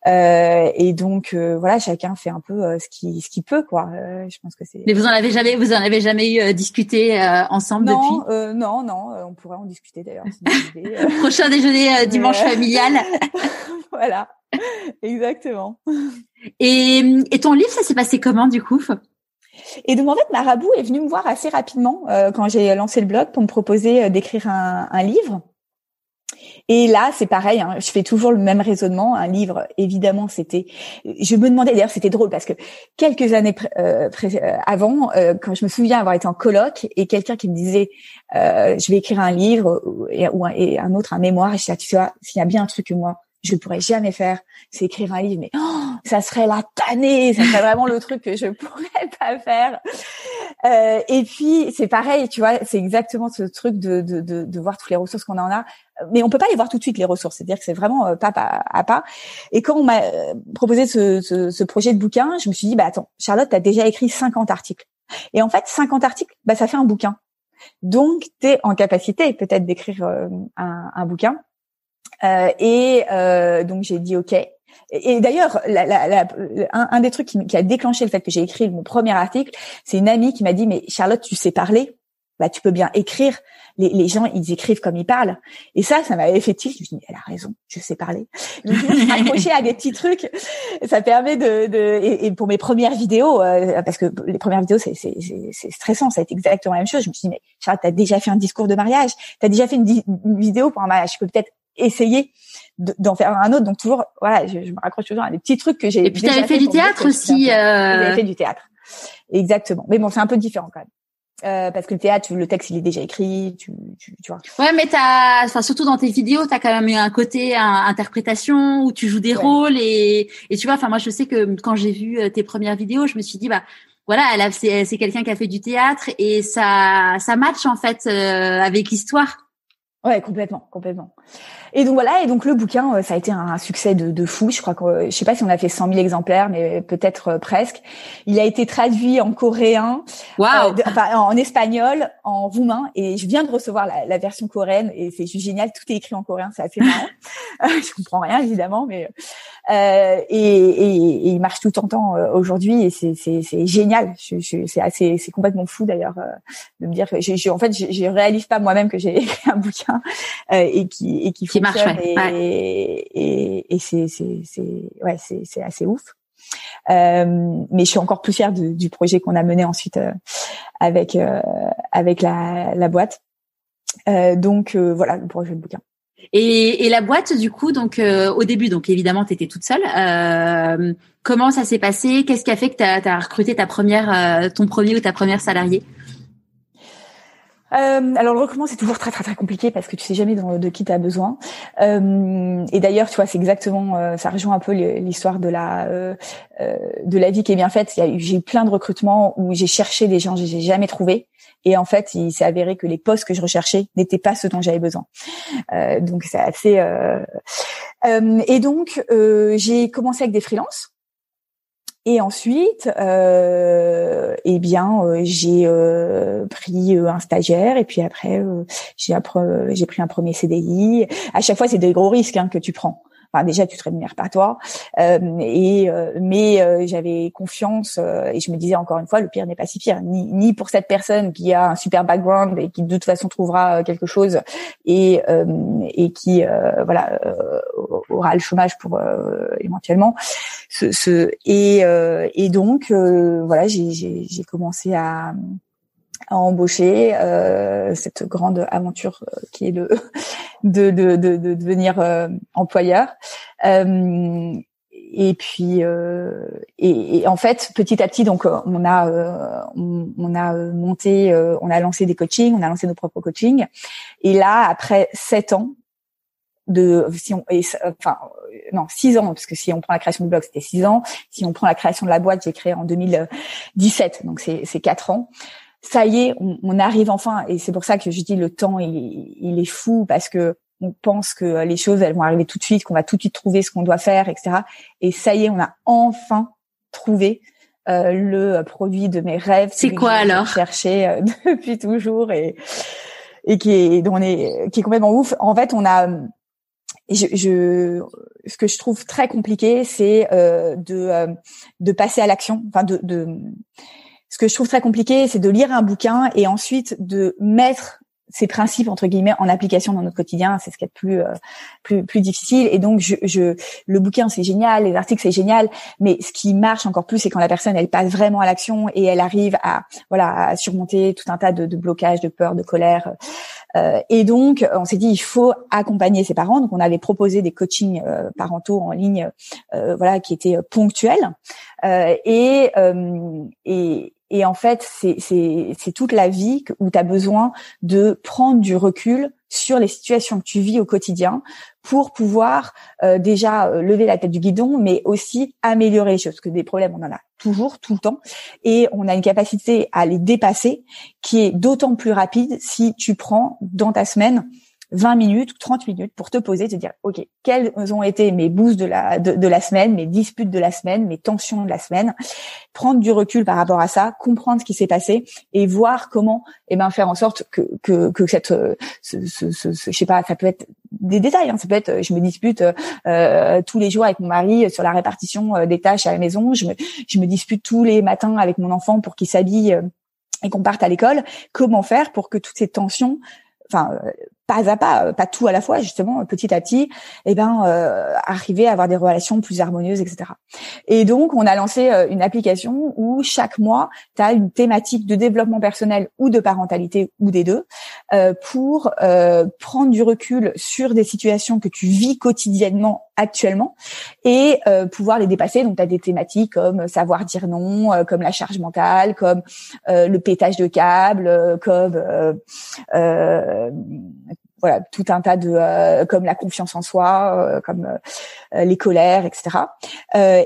Euh, et donc euh, voilà, chacun fait un peu euh, ce qu'il ce qu'il peut quoi. je pense que c'est. Mais vous en avez jamais vous en avez jamais eu discuté ensemble non, depuis? Non non on pourrait en discuter d'ailleurs. Prochain déjeuner dimanche familial. voilà exactement. Et, et ton livre ça s'est passé comment du coup? Et donc en fait, Marabout est venu me voir assez rapidement quand j'ai lancé le blog pour me proposer d'écrire un, un, livre. Et là, c'est pareil. Hein, je fais toujours le même raisonnement. Un livre, évidemment, c'était. Je me demandais d'ailleurs, c'était drôle parce que quelques années euh, euh, avant, euh, quand je me souviens avoir été en colloque et quelqu'un qui me disait, je vais écrire un livre et, ou un, et un autre un mémoire, et je disais, tu vois, s'il y a bien un truc que moi je ne pourrais jamais faire, c'est écrire un livre, mais oh, ça serait la tannée, ça serait vraiment le truc que je pourrais pas faire. Euh, et puis c'est pareil, tu vois, c'est exactement ce truc de, de, de, de voir toutes les ressources qu'on en a, mais on peut pas les voir tout de suite les ressources, c'est-à-dire que c'est vraiment euh, pas, pas à pas. Et quand on m'a euh, proposé ce, ce, ce, projet de bouquin, je me suis dit bah attends, Charlotte, tu as déjà écrit 50 articles. Et en fait, 50 articles, bah ça fait un bouquin. Donc, tu es en capacité peut-être d'écrire euh, un, un, bouquin. Euh, et euh, donc j'ai dit OK. Et, d'ailleurs, la, la, la, un, un, des trucs qui, qui, a déclenché le fait que j'ai écrit mon premier article, c'est une amie qui m'a dit mais Charlotte, tu sais parler, bah tu peux bien écrire. Les, les gens ils écrivent comme ils parlent. Et ça, ça m'avait fait tilt. Je me suis dit elle a raison, je sais parler. Donc accrocher à des petits trucs, ça permet de. de et, et, pour mes premières vidéos, euh, parce que les premières vidéos c'est c'est stressant, ça a été exactement la même chose. Je me suis dit mais Charlotte, t'as déjà fait un discours de mariage, t'as déjà fait une, une vidéo pour un mariage, je peux peut-être essayer d'en faire un autre. Donc toujours, voilà, je, me raccroche toujours à des petits trucs que j'ai. Et puis tu avais fait, du théâtre aussi. Euh... fait du théâtre, exactement. Mais bon, c'est un peu différent quand même. Euh, parce que le théâtre, le texte, il est déjà écrit, tu, tu, tu vois. Ouais, mais t'as, enfin, surtout dans tes vidéos, t'as quand même eu un côté interprétation où tu joues des rôles et, et tu vois, enfin, moi, je sais que quand j'ai vu euh, tes premières vidéos, je me suis dit, bah, voilà, elle c'est, c'est quelqu'un qui a fait du théâtre et ça, ça match en fait euh, avec l'histoire. Ouais, complètement, complètement. Et donc voilà, et donc le bouquin, euh, ça a été un succès de, de fou. Je crois que euh, je sais pas si on a fait 100 000 exemplaires, mais peut-être euh, presque. Il a été traduit en coréen, wow. enfin, en espagnol, en roumain, et je viens de recevoir la, la version coréenne et c'est juste génial. Tout est écrit en coréen, c'est assez marrant. je comprends rien évidemment, mais euh, et, et, et, il marche tout en temps aujourd'hui et c'est c'est génial. Je, je, c'est assez c'est complètement fou d'ailleurs de me dire que je, en fait je, je réalise pas moi-même que j'ai écrit un bouquin bien et qui et qui, qui marche, et, et, et c'est c'est c'est ouais c'est c'est assez ouf. Euh, mais je suis encore plus fière du, du projet qu'on a mené ensuite avec avec la, la boîte. donc voilà le projet de bouquin. Et, et, la boîte, du coup, donc euh, au début, donc évidemment, tu étais toute seule. Euh, comment ça s'est passé? Qu'est-ce qui a fait que tu as, recruté ta première, euh, ton premier ou ta première salariée? Euh, alors le recrutement c'est toujours très très très compliqué parce que tu sais jamais de, qui tu as besoin. Euh, et d'ailleurs tu vois c'est exactement ça rejoint un peu l'histoire de la de la vie qui est bien faite. J'ai eu plein de recrutements où j'ai cherché des gens que j'ai jamais trouvé et en fait, il s'est avéré que les postes que je recherchais n'étaient pas ceux dont j'avais besoin. Euh, donc c'est assez. Euh... Euh, et donc euh, j'ai commencé avec des freelances. Et ensuite, euh, eh bien, euh, j'ai euh, pris un stagiaire et puis après, j'ai pris un premier CDI. À chaque fois, c'est des gros risques hein, que tu prends. Enfin, déjà, tu te rémunères pas toi. Euh, et euh, mais euh, j'avais confiance et je me disais encore une fois, le pire n'est pas si pire, ni, ni pour cette personne qui a un super background et qui de toute façon trouvera quelque chose et et qui voilà aura le chômage pour éventuellement ce, ce et et donc voilà, j'ai commencé à à embaucher euh, cette grande aventure euh, qui est de de, de, de, de devenir euh, employeur. Euh, et puis et, et, en fait petit à petit donc on a on, on, a monté on a lancé des coachings on a lancé nos propres coachings. Et là après sept ans de si on enfin non six ans parce que si on prend la création du blog c'était six ans. Si on prend la création de la boîte j'ai créé en 2017 donc c'est c'est quatre ans ça y est, on, arrive enfin. Et c'est pour ça que je dis le temps, il, est fou parce que on pense que les choses, elles vont arriver tout de suite, qu'on va tout de suite trouver ce qu'on doit faire, etc. Et ça y est, on a enfin trouvé euh, le produit de mes rêves. C'est quoi alors? Cherché euh, depuis toujours et et qui est dont on est qui est complètement ouf. En fait, on a je, je, ce que je trouve très compliqué, c'est euh, de de passer à l'action, enfin de, de ce que je trouve très compliqué, c'est de lire un bouquin et ensuite de mettre ces principes entre guillemets en application dans notre quotidien, c'est ce qui est plus euh, plus plus difficile. Et donc, je, je le bouquin c'est génial, les articles c'est génial, mais ce qui marche encore plus, c'est quand la personne elle passe vraiment à l'action et elle arrive à voilà à surmonter tout un tas de, de blocages, de peur, de colère. Euh, et donc, on s'est dit il faut accompagner ses parents. Donc, on avait proposé des coachings euh, parentaux en ligne, euh, voilà, qui étaient ponctuels. et et et en fait, c'est toute la vie où tu as besoin de prendre du recul sur les situations que tu vis au quotidien pour pouvoir euh, déjà euh, lever la tête du guidon, mais aussi améliorer les choses. Parce que des problèmes, on en a toujours, tout le temps, et on a une capacité à les dépasser qui est d'autant plus rapide si tu prends dans ta semaine 20 minutes ou 30 minutes pour te poser, te dire, OK, quels ont été mes boosts de la, de, la semaine, mes disputes de la semaine, mes tensions de la semaine, prendre du recul par rapport à ça, comprendre ce qui s'est passé et voir comment, eh ben, faire en sorte que, que, que cette, ce, ce, ce, je sais pas, ça peut être des détails, hein, ça peut être, je me dispute euh, tous les jours avec mon mari sur la répartition euh, des tâches à la maison, je me, je me dispute tous les matins avec mon enfant pour qu'il s'habille euh, et qu'on parte à l'école, comment faire pour que toutes ces tensions enfin pas à pas, euh, pas tout à la fois, justement, petit à petit, eh ben, euh, arriver à avoir des relations plus harmonieuses, etc. Et donc, on a lancé euh, une application où chaque mois, tu as une thématique de développement personnel ou de parentalité ou des deux, euh, pour prendre du recul sur des situations que tu vis quotidiennement actuellement et euh, pouvoir les dépasser. Donc, tu as des thématiques comme savoir dire non, comme la charge mentale, comme le pétage de câble, comme voilà tout un tas de euh, comme la confiance en soi, euh, comme euh, les colères, etc.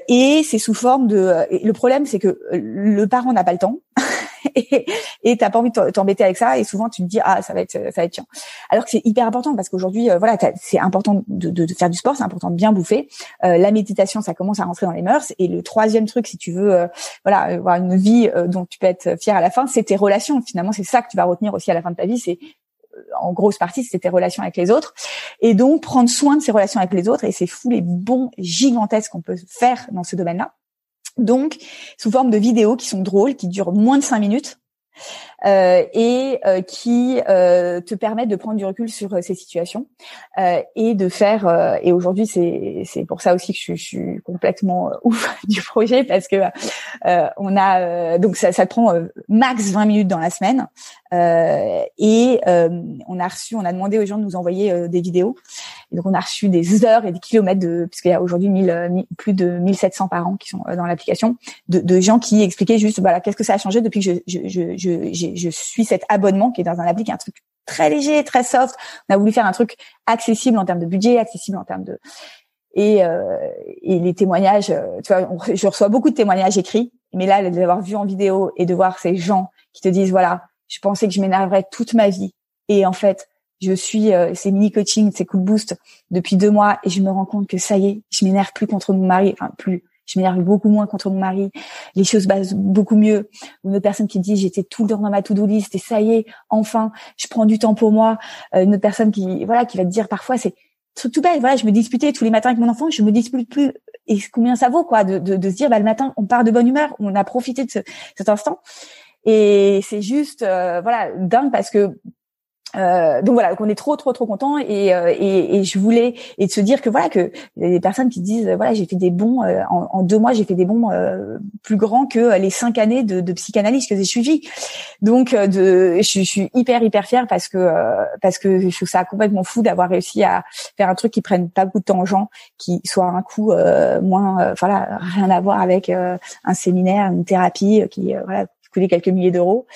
et c'est sous forme de. le problème, c'est que le parent n'a pas le temps. et t'as pas envie de t'embêter avec ça et souvent tu te dis ah ça va être ça va être chiant alors que c'est hyper important parce qu'aujourd'hui voilà c'est important de, de, de, faire du sport c'est important de bien bouffer la méditation ça commence à rentrer dans les mœurs et le troisième truc si tu veux voilà avoir une vie dont tu peux être fier à la fin c'est tes relations finalement c'est ça que tu vas retenir aussi à la fin de ta vie c'est en grosse partie, c'était tes relations avec les autres. Et donc, prendre soin de ces relations avec les autres, et c'est fou les bons gigantesques qu'on peut faire dans ce domaine-là. Donc, sous forme de vidéos qui sont drôles, qui durent moins de cinq minutes, et euh, qui euh, te permettent de prendre du recul sur ces situations et de faire. et aujourd'hui, c'est c'est pour ça aussi que je, je suis complètement ouf du projet parce que on a donc ça, ça prend max 20 minutes dans la semaine et on a reçu, on a demandé aux gens de nous envoyer des vidéos. Et donc on a reçu des heures et des kilomètres de, puisqu'il y a aujourd'hui plus de 1700 parents qui sont dans l'application, de, de gens qui expliquaient juste voilà qu'est-ce que ça a changé depuis que je, je, je, je suis cet abonnement qui est dans un appli qui est un truc très léger, très soft. On a voulu faire un truc accessible en termes de budget, accessible en termes de et, euh, et les témoignages. Euh, tu vois, je reçois beaucoup de témoignages écrits, mais là, de l'avoir vu en vidéo et de voir ces gens qui te disent voilà, je pensais que je m'énerverais toute ma vie et en fait, je suis euh, ces mini coaching, ces coups de boost depuis deux mois et je me rends compte que ça y est, je m'énerve plus contre mon mari, enfin plus je m'énerve beaucoup moins contre mon mari, les choses passent beaucoup mieux. Une autre personne qui dit j'étais tout le temps dans ma to-do list et ça y est, enfin, je prends du temps pour moi. Euh, une autre personne qui voilà qui va te dire parfois c'est truc tout bête, voilà, je me disputais tous les matins avec mon enfant, je me dispute plus et combien ça vaut quoi de, de, de se dire bah le matin on part de bonne humeur, on a profité de ce, cet instant et c'est juste euh, voilà dingue parce que euh, donc voilà, on est trop trop trop content et, euh, et, et je voulais et de se dire que voilà que y a des personnes qui disent voilà j'ai fait des bons euh, en, deux mois j'ai fait des bons plus grands que les cinq années de, de psychanalyse que j'ai suivi donc de je, je, suis hyper hyper fière parce que parce que je trouve ça complètement fou d'avoir réussi à faire un truc qui prenne pas beaucoup de temps gens qui soit un coût moins voilà rien à voir avec un séminaire une thérapie qui voilà coûtait quelques milliers d'euros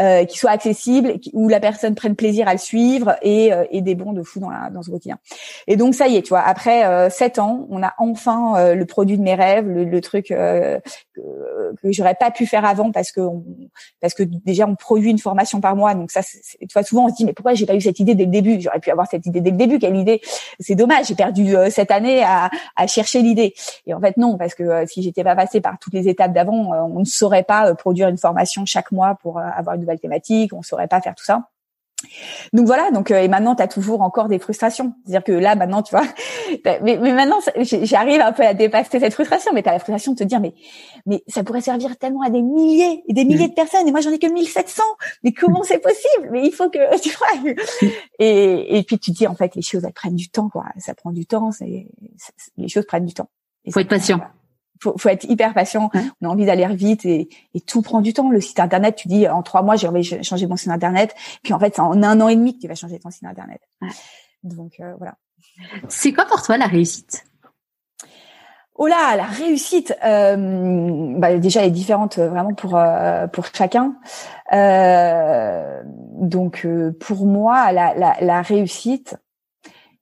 euh, qui soit accessible, où la personne prenne plaisir à le suivre et, euh, et des bons de fou dans, la, dans ce quotidien. Et donc ça y est, tu vois, après euh, sept ans, on a enfin euh, le produit de mes rêves, le, le truc que, que j'aurais pas pu faire avant parce que on, parce que déjà on produit une formation par mois, donc ça, tu vois, souvent on se dit mais pourquoi j'ai pas eu cette idée dès le début? J'aurais pu avoir cette idée dès le début. Quelle idée? C'est dommage, j'ai perdu cette année à, à chercher l'idée. Et en fait non, parce que si j'étais pas passée par toutes les étapes d'avant, on ne saurait pas produire une formation chaque mois pour avoir une nouvelle thématique, on saurait pas faire tout ça. Donc voilà, donc euh, et maintenant tu as toujours encore des frustrations. C'est-à-dire que là maintenant, tu vois, mais, mais maintenant j'arrive un peu à dépasser cette frustration, mais tu as la frustration de te dire mais mais ça pourrait servir tellement à des milliers et des milliers de personnes et moi j'en ai que 1700. Mais comment c'est possible? Mais il faut que tu vois. Et et puis tu dis en fait les choses elles prennent du temps quoi, ça prend du temps, c'est les choses prennent du temps. Il faut être patient faut, faut être hyper patient. On a envie d'aller vite et, et, tout prend du temps. Le site internet, tu dis en trois mois, j'ai envie de changer mon site internet. Puis en fait, c'est en un an et demi que tu vas changer ton site internet. Donc euh, voilà. C'est quoi pour toi la réussite? Oh là, la réussite, euh, bah déjà elle est différente euh, vraiment pour euh, pour chacun. Euh, donc euh, pour moi, la, la, la réussite,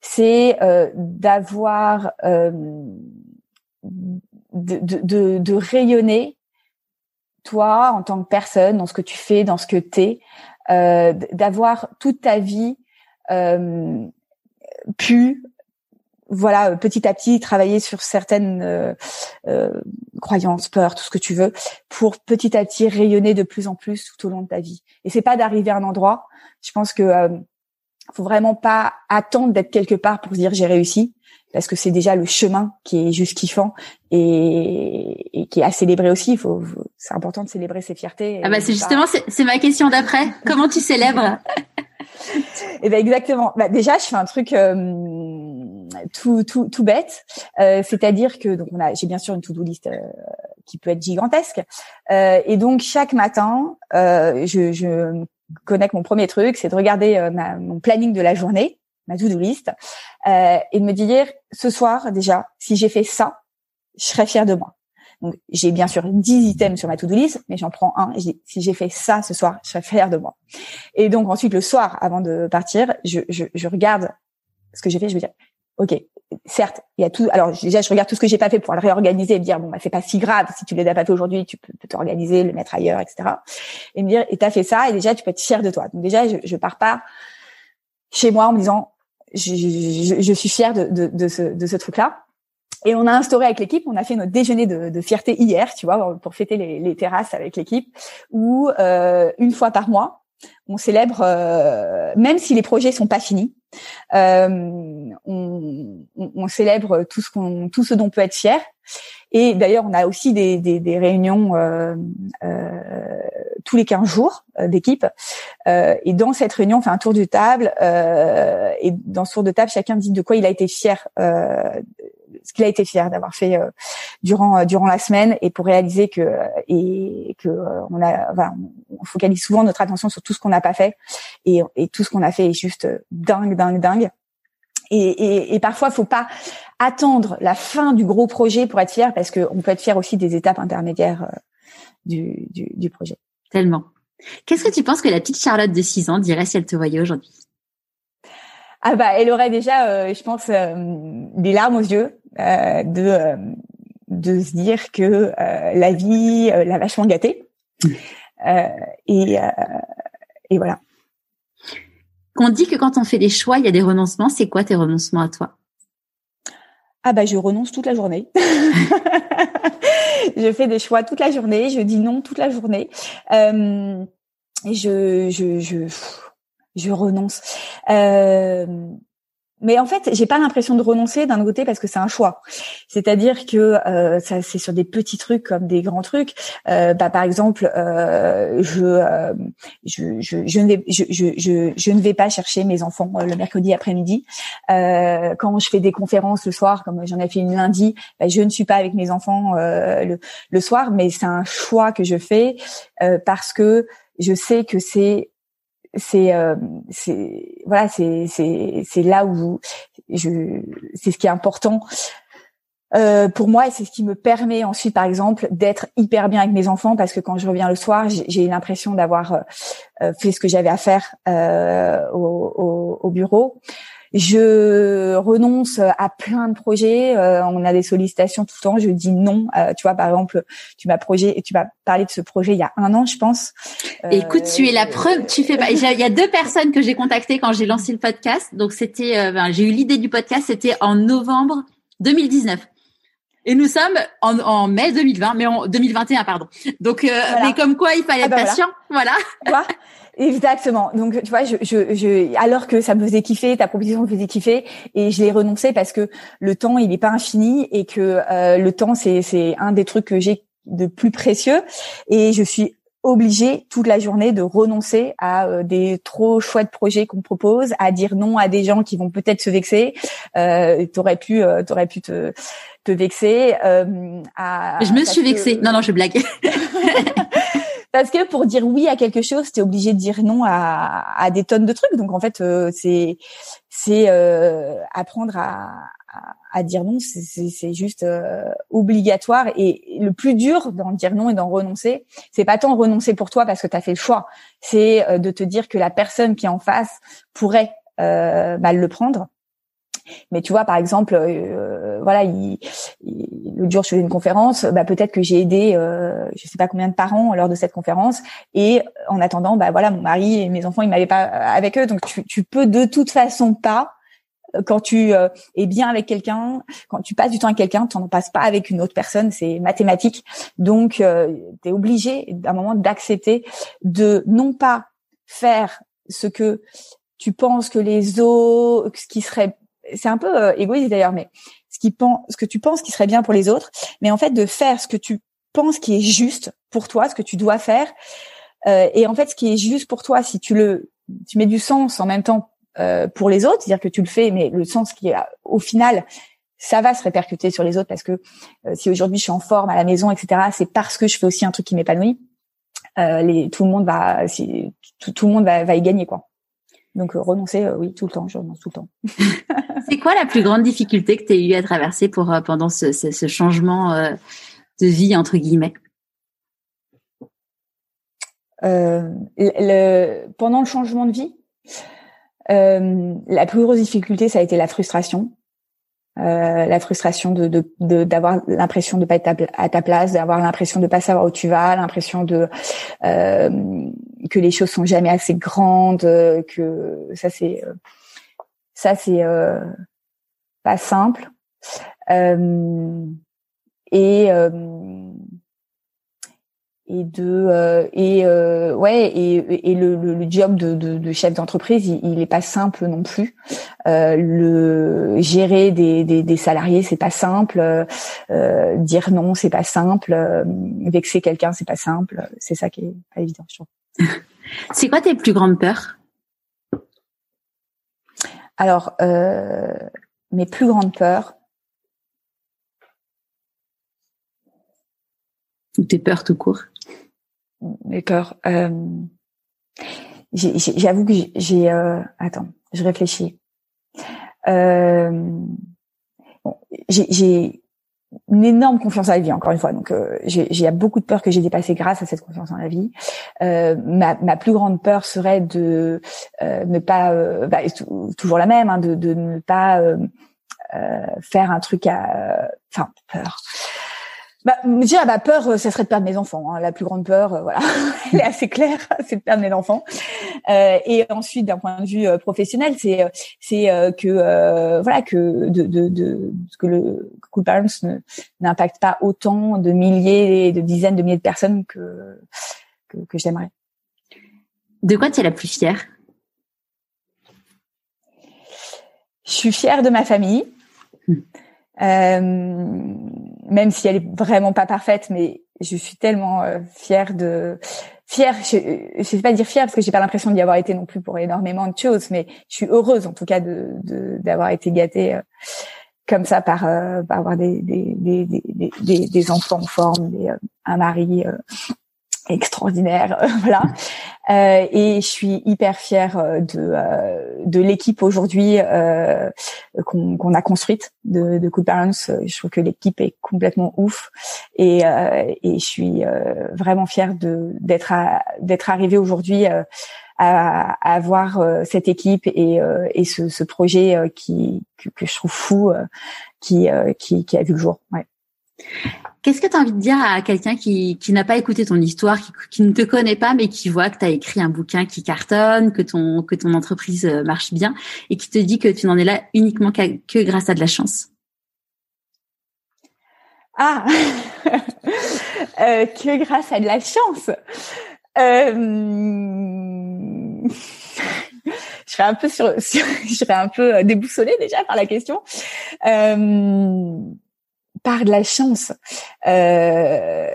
c'est d'avoir de, de, de, rayonner toi en tant que personne dans ce que tu fais, dans ce que t'es, euh, d'avoir toute ta vie euh, pu voilà petit à petit travailler sur certaines euh, euh, croyances, peurs, tout ce que tu veux, pour petit à petit rayonner de plus en plus tout au long de ta vie. Et c'est pas d'arriver à un endroit. Je pense que euh, faut vraiment pas attendre d'être quelque part pour se dire j'ai réussi parce que c'est déjà le chemin qui est juste kiffant et, et qui est à célébrer aussi. Il faut, c'est important de célébrer ses fiertés. Ah bah c'est justement c'est ma question d'après. Comment tu célèbres? Eh ben exactement. Bah déjà je fais un truc euh, tout tout tout bête, euh, c'est-à-dire que donc on a j'ai bien sûr une to-do list euh, qui peut être gigantesque euh, et donc chaque matin euh, je, je connecte mon premier truc, c'est de regarder ma, mon planning de la journée ma to-do list, euh, et de me dire ce soir déjà, si j'ai fait ça, je serais fière de moi. Donc j'ai bien sûr 10 items sur ma to-do list, mais j'en prends un. Et je dis, si j'ai fait ça ce soir, je serais fière de moi. Et donc ensuite le soir, avant de partir, je, je, je regarde ce que j'ai fait. Je me dis, ok, certes, il y a tout. Alors déjà, je regarde tout ce que j'ai pas fait pour le réorganiser et me dire bon, bah c'est pas si grave. Si tu l'as pas fait aujourd'hui, tu peux, t'organiser, le mettre ailleurs, etc. Et me dire, et t'as fait ça, et déjà tu peux être fière de toi. Donc déjà, je, je pars pas chez moi en me disant je, je, suis fière de, de, de ce, de ce truc-là. Et on a instauré avec l'équipe, on a fait notre déjeuner de, de fierté hier, tu vois, pour fêter les, les terrasses avec l'équipe, où euh, une fois par mois, on célèbre, euh, même si les projets sont pas finis, euh, on, on, célèbre tout ce qu'on, tout ce dont on peut être fier. Et d'ailleurs, on a aussi des, des, des réunions euh, euh, tous les 15 jours d'équipe. et dans cette réunion, on fait un tour de table. et dans ce tour de table, chacun dit de quoi il a été fier ce qu'il a été fier d'avoir fait euh, durant euh, durant la semaine et pour réaliser que et que euh, on a on focalise souvent notre attention sur tout ce qu'on n'a pas fait et, et tout ce qu'on a fait est juste dingue dingue dingue et, et, et parfois faut pas attendre la fin du gros projet pour être fier parce qu'on peut être fier aussi des étapes intermédiaires du, du, du projet. Tellement. Qu'est-ce que tu penses que la petite Charlotte de 6 ans dirait si elle te voyait aujourd'hui? Ah bah, elle aurait déjà, euh, je pense, euh, des larmes aux yeux euh, de de se dire que la vie l'a vachement gâtée. et et voilà. On dit que quand on fait des choix, il y a des renoncements. C'est quoi tes renoncements à toi? Ah bah je renonce toute la journée. je fais des choix toute la journée. Je dis non toute la journée. Euh, je je je je renonce. Euh, mais en fait, j'ai pas l'impression de renoncer d'un côté parce que c'est un choix. C'est-à-dire que euh, ça, c'est sur des petits trucs comme des grands trucs. Euh, bah, par exemple, euh, je, euh, je, je, je, ne vais, je, je, je, ne vais pas chercher mes enfants euh, le mercredi après-midi. Euh, quand je fais des conférences le soir, comme j'en ai fait une lundi, bah, je ne suis pas avec mes enfants le, le soir, mais c'est un choix que je fais parce que je sais que c'est c'est euh, c'est voilà c'est c'est là où c'est ce qui est important euh, pour moi et c'est ce qui me permet ensuite par exemple d'être hyper bien avec mes enfants parce que quand je reviens le soir j'ai l'impression d'avoir euh, fait ce que j'avais à faire au, bureau je renonce à plein de projets. Euh, on a des sollicitations tout le temps. Je dis non. Euh, tu vois, par exemple, tu m'as projet, tu m'as parlé de ce projet il y a un an, je pense. Euh, Écoute, tu es la preuve. Tu fais pas. Il y a deux personnes que j'ai contactées quand j'ai lancé le podcast. Donc c'était, ben, j'ai eu l'idée du podcast. C'était en novembre 2019. Et nous sommes en, en, mai 2020, mais en 2021, pardon. Donc, mais comme quoi, il fallait ah être bah patient. Voilà. voilà. Exactement. Donc tu vois, je, je, je, alors que ça me faisait kiffer, ta proposition me faisait kiffer, et je l'ai renoncé parce que le temps il n'est pas infini et que euh, le temps c'est c'est un des trucs que j'ai de plus précieux et je suis obligée toute la journée de renoncer à euh, des trop chouettes projets qu'on propose, à dire non à des gens qui vont peut-être se vexer. Euh, t'aurais pu, euh, t'aurais pu te, te vexer. Euh, à, je me suis vexée. Non, non, je blague. Parce que pour dire oui à quelque chose, tu es obligé de dire non à, à, des tonnes de trucs. Donc en fait, euh, c'est c'est euh, apprendre à, à, dire non, c'est juste euh, obligatoire. Et le plus dur d'en dire non et d'en renoncer, c'est pas tant renoncer pour toi parce que tu as fait le choix, c'est de te dire que la personne qui est en face pourrait mal le prendre. Mais tu vois, par exemple, euh, voilà, il, le jour je faisais une conférence, bah, peut-être que j'ai aidé, euh, je sais pas combien de parents lors de cette conférence, et en attendant, bah voilà, mon mari et mes enfants, ils m'avaient pas avec eux, donc tu, tu peux de toute façon pas quand tu euh, es bien avec quelqu'un, quand tu passes du temps avec quelqu'un, tu n'en passes pas avec une autre personne, c'est mathématique. Donc, euh, tu es obligé à un moment d'accepter de non pas faire ce que tu penses que les autres, ce qui serait c'est un peu euh, égoïste d'ailleurs, mais ce qui pense, ce que tu penses qui serait bien pour les autres, mais en fait de faire ce que tu penses qui est juste pour toi, ce que tu dois faire, euh, et en fait ce qui est juste pour toi, si tu le, tu mets du sens en même temps euh, pour les autres, c'est-à-dire que tu le fais, mais le sens qui est au final ça va se répercuter sur les autres parce que si aujourd'hui je suis en forme à la maison, etc., c'est parce que je fais aussi un truc qui m'épanouit. les, tout le monde va, si, tout, tout, le monde va, va y gagner quoi. Donc renoncer, oui, tout le temps, je renonce tout le temps. C'est quoi la plus grande difficulté que tu as eu à traverser pour euh, pendant ce, ce, changement euh, de vie entre guillemets? Euh, le, Pendant le changement de vie, la plus grosse difficulté, ça a été la frustration. la frustration de d'avoir de, l'impression de pas être à ta place, d'avoir l'impression de pas savoir où tu vas, l'impression de que les choses sont jamais assez grandes, que ça c'est ça, c'est euh, pas simple. Euh, et euh, et de euh, et euh, ouais et, et le, le, job de, de, de chef d'entreprise il, il est pas simple non plus. Euh, le gérer des, des, des salariés c'est pas simple. Euh, dire non c'est pas simple. Vexer quelqu'un c'est pas simple. C'est ça qui est pas évident je trouve. C'est quoi tes plus grandes peurs? Alors mes plus grandes peurs. Ou tes peurs tout court? Mes peurs. Euh, J'avoue que j'ai. Euh, attends, je réfléchis. Euh, j'ai une énorme confiance en la vie, encore une fois. Donc, euh, j'ai beaucoup de peurs que j'ai dépassées grâce à cette confiance en la vie. Euh, ma, ma, plus grande peur serait de euh, ne pas, euh, bah, toujours la même, hein, de, de, ne pas euh, faire un truc à, enfin, peur. Bah, déjà, ma peur, euh, ça serait de perdre mes enfants. Hein. La plus grande peur, euh, voilà, elle est assez claire, c'est de perdre mes enfants. Euh, et ensuite, d'un point de vue euh, professionnel, c'est c'est que voilà que de, de, de que le Cool Parents n'impacte pas autant de milliers, de dizaines de milliers de personnes que que, que j'aimerais. De quoi tu es la plus fière? Je suis fière de ma famille. Hmm. Euh, même si elle est vraiment pas parfaite, mais je suis tellement euh, fière de fière. Je, je sais pas dire fière parce que j'ai pas l'impression d'y avoir été non plus pour énormément de choses, mais je suis heureuse en tout cas de d'avoir été gâtée euh, comme ça par, par avoir des des, des des, des, enfants en forme, des, un mari extraordinaire, voilà. Euh, et je suis hyper fière euh, de euh, de l'équipe aujourd'hui euh, qu'on a construite de, de Good Parents. Je trouve que l'équipe est complètement ouf et et je suis vraiment fière de d'être d'être arrivée aujourd'hui. À, à, avoir cette équipe et, et ce, ce projet qui que, que, je trouve fou qui, qui qui a vu le jour. Ouais. Qu'est-ce que tu as envie de dire à quelqu'un qui, qui n'a pas écouté ton histoire, qui, qui, ne te connaît pas, mais qui voit que tu as écrit un bouquin qui cartonne, que ton, que ton entreprise euh, marche bien, et qui te dit que tu n'en es là uniquement que grâce à de la chance? Ah! Euh, Que grâce à de la chance! Euh... je serais un peu sur, je serais un peu déboussolée déjà par la question. Par de la chance. Euh,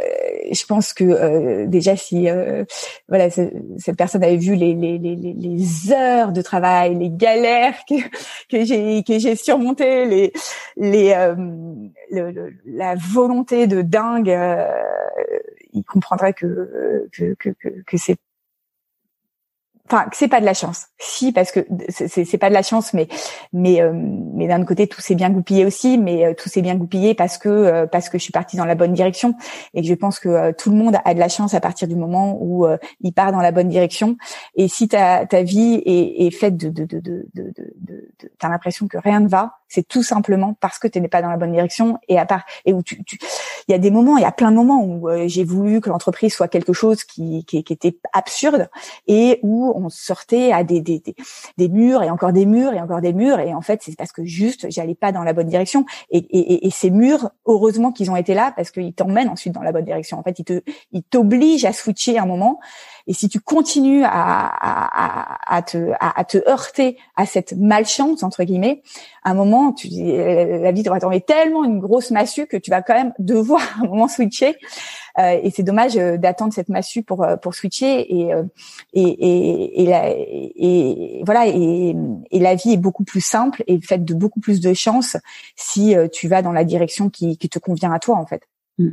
je pense que euh, déjà si euh, voilà cette personne avait vu les, les, les, les, heures de travail, les galères que, que j'ai que j'ai surmontées, les les euh, le, la volonté de dingue, euh, il comprendrait que que que, que c'est enfin c'est pas de la chance. Si parce que c'est pas de la chance mais mais euh, mais d'un côté tout s'est bien goupillé aussi mais euh, tout s'est bien goupillé parce que euh, parce que je suis partie dans la bonne direction. Et que je pense que tout le monde a de la chance à partir du moment où il part dans la bonne direction. Et si ta ta vie est, est faite de de de de de, de, de t'as l'impression que rien ne va c'est tout simplement parce que tu n'es pas dans la bonne direction et à part et où tu il y a des moments il y a plein de moments où j'ai voulu que l'entreprise soit quelque chose qui, qui qui était absurde et où on sortait à des, des, des, murs et encore des murs et encore des murs. Et en fait, c'est parce que juste, j'allais pas dans la bonne direction. Et, et, et ces murs, heureusement qu'ils ont été là parce qu'ils t'emmènent ensuite dans la bonne direction. En fait, ils te, ils t'obligent à switcher un moment. Et si tu continues à, à, à, te, à, te heurter à cette malchance entre guillemets, à un moment, tu, la vie te va tomber tellement une grosse massue que tu vas quand même devoir à un moment switcher. Euh, et c'est dommage euh, d'attendre cette massue pour euh, pour switcher et et et, et, la, et voilà et, et, la vie est beaucoup plus simple et faite de beaucoup plus de chance si tu vas dans la direction qui, qui te convient à toi en fait. Hmm.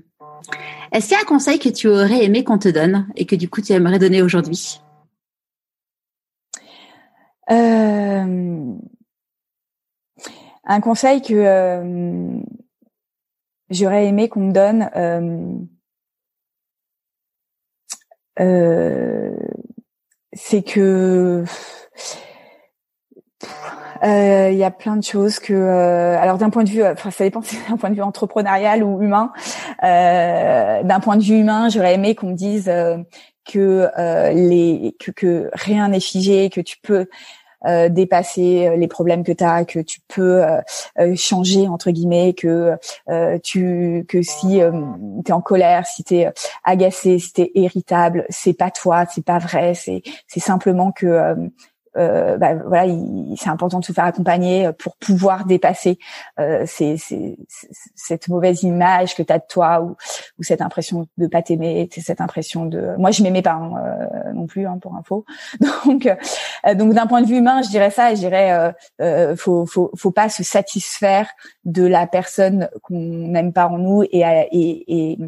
Est-ce qu'il y a un conseil que tu aurais aimé qu'on te donne et que du coup tu aimerais donner aujourd'hui? Euh, Un conseil que euh, j'aurais aimé qu'on me donne, euh, c'est que euh, il y a plein de choses que, euh, alors d'un point de vue, enfin ça dépend, d'un point de vue entrepreneurial ou humain. d'un point de vue humain, j'aurais aimé qu'on me dise que les que, que rien n'est figé, que tu peux euh, dépasser les problèmes que tu as, que tu peux changer entre guillemets, que tu que si tu es en colère, si tu es agacé, si tu es irritable, c'est pas toi, c'est pas vrai, c'est c'est simplement que euh, bah, voilà, c'est important de se faire accompagner pour pouvoir dépasser euh, cette mauvaise image que tu as de toi ou, ou cette impression de pas t'aimer, cette impression de moi je m'aimais pas hein, euh, non plus hein, pour info. Donc euh, donc d'un point de vue humain, je dirais ça, je dirais euh, faut, faut faut pas se satisfaire de la personne qu'on n'aime pas en nous et, et, et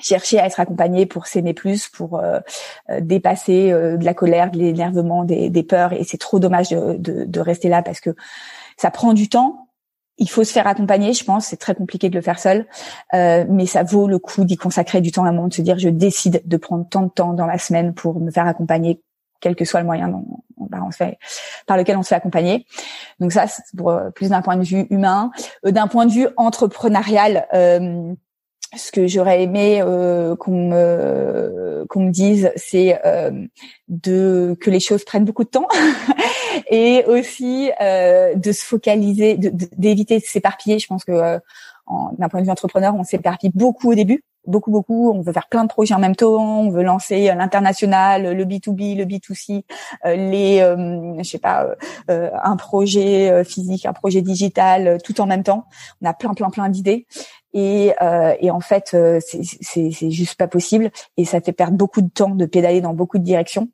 chercher à être accompagné pour s'aimer plus, pour euh, euh, dépasser euh, de la colère, de l'énervement, des, des, peurs. Et c'est trop dommage de, de, de, rester là parce que ça prend du temps. Il faut se faire accompagner, je pense. C'est très compliqué de le faire seul, mais ça vaut le coup d'y consacrer du temps à moment, de se dire je décide de prendre tant de temps dans la semaine pour me faire accompagner, quel que soit le moyen dont, on se fait, par lequel on se fait accompagner. Donc ça, c'est pour plus d'un point de vue humain, d'un point de vue entrepreneurial ce que j'aurais aimé euh, qu'on me qu'on me dise, c'est euh, de que les choses prennent beaucoup de temps et aussi euh, de se focaliser, d'éviter de, s'éparpiller. Je pense que euh, d'un point de vue entrepreneur, on s'éparpille beaucoup au début, beaucoup beaucoup. On veut faire plein de projets en même temps. On veut lancer l'international, le B2B, le B2C, les, je sais pas, un projet physique, un projet digital, tout en même temps. On a plein plein plein d'idées et, euh, et en fait euh, c'est juste pas possible et ça fait perdre beaucoup de temps de pédaler dans beaucoup de directions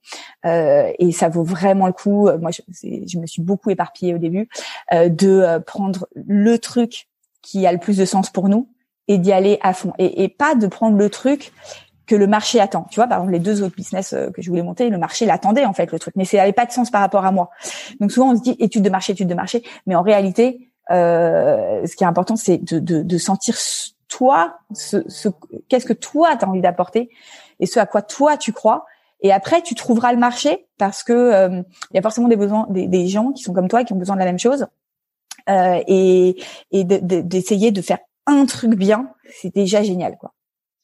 euh, et ça vaut vraiment le coup moi je, me suis beaucoup éparpillée au début euh, de euh, prendre le truc qui a le plus de sens pour nous et d'y aller à fond et, pas de prendre le truc que le marché attend. Tu vois, par exemple, les deux autres business euh, que je voulais monter, le marché l'attendait en fait le truc, mais ça n'avait pas de sens par rapport à moi. Donc souvent on se dit étude de marché, étude de marché, mais en réalité, euh, ce qui est important, c'est de, sentir toi, ce, ce qu'est-ce que toi tu as envie d'apporter et ce à quoi toi tu crois. Et après, tu trouveras le marché parce que euh, il y a forcément des besoins, des, des, gens qui sont comme toi qui ont besoin de la même chose. Euh, et, et d'essayer de, faire un truc bien, c'est déjà génial, quoi.